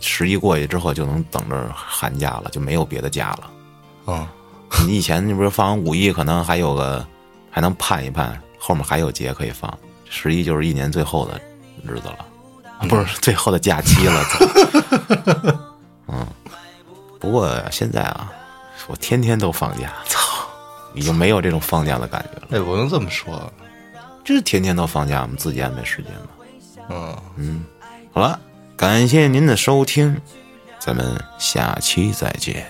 十一过去之后就能等着寒假了，就没有别的假了。嗯，你以前你不是放完五一可能还有个还能盼一盼，后面还有节可以放，十一就是一年最后的日子了，啊 不是最后的假期了。操 嗯，不过现在啊，我天天都放假，操，已经没有这种放假的感觉了。哎，不能这么说？这是天天都放假，我们自己安排时间嘛。嗯，好了，感谢您的收听，咱们下期再见。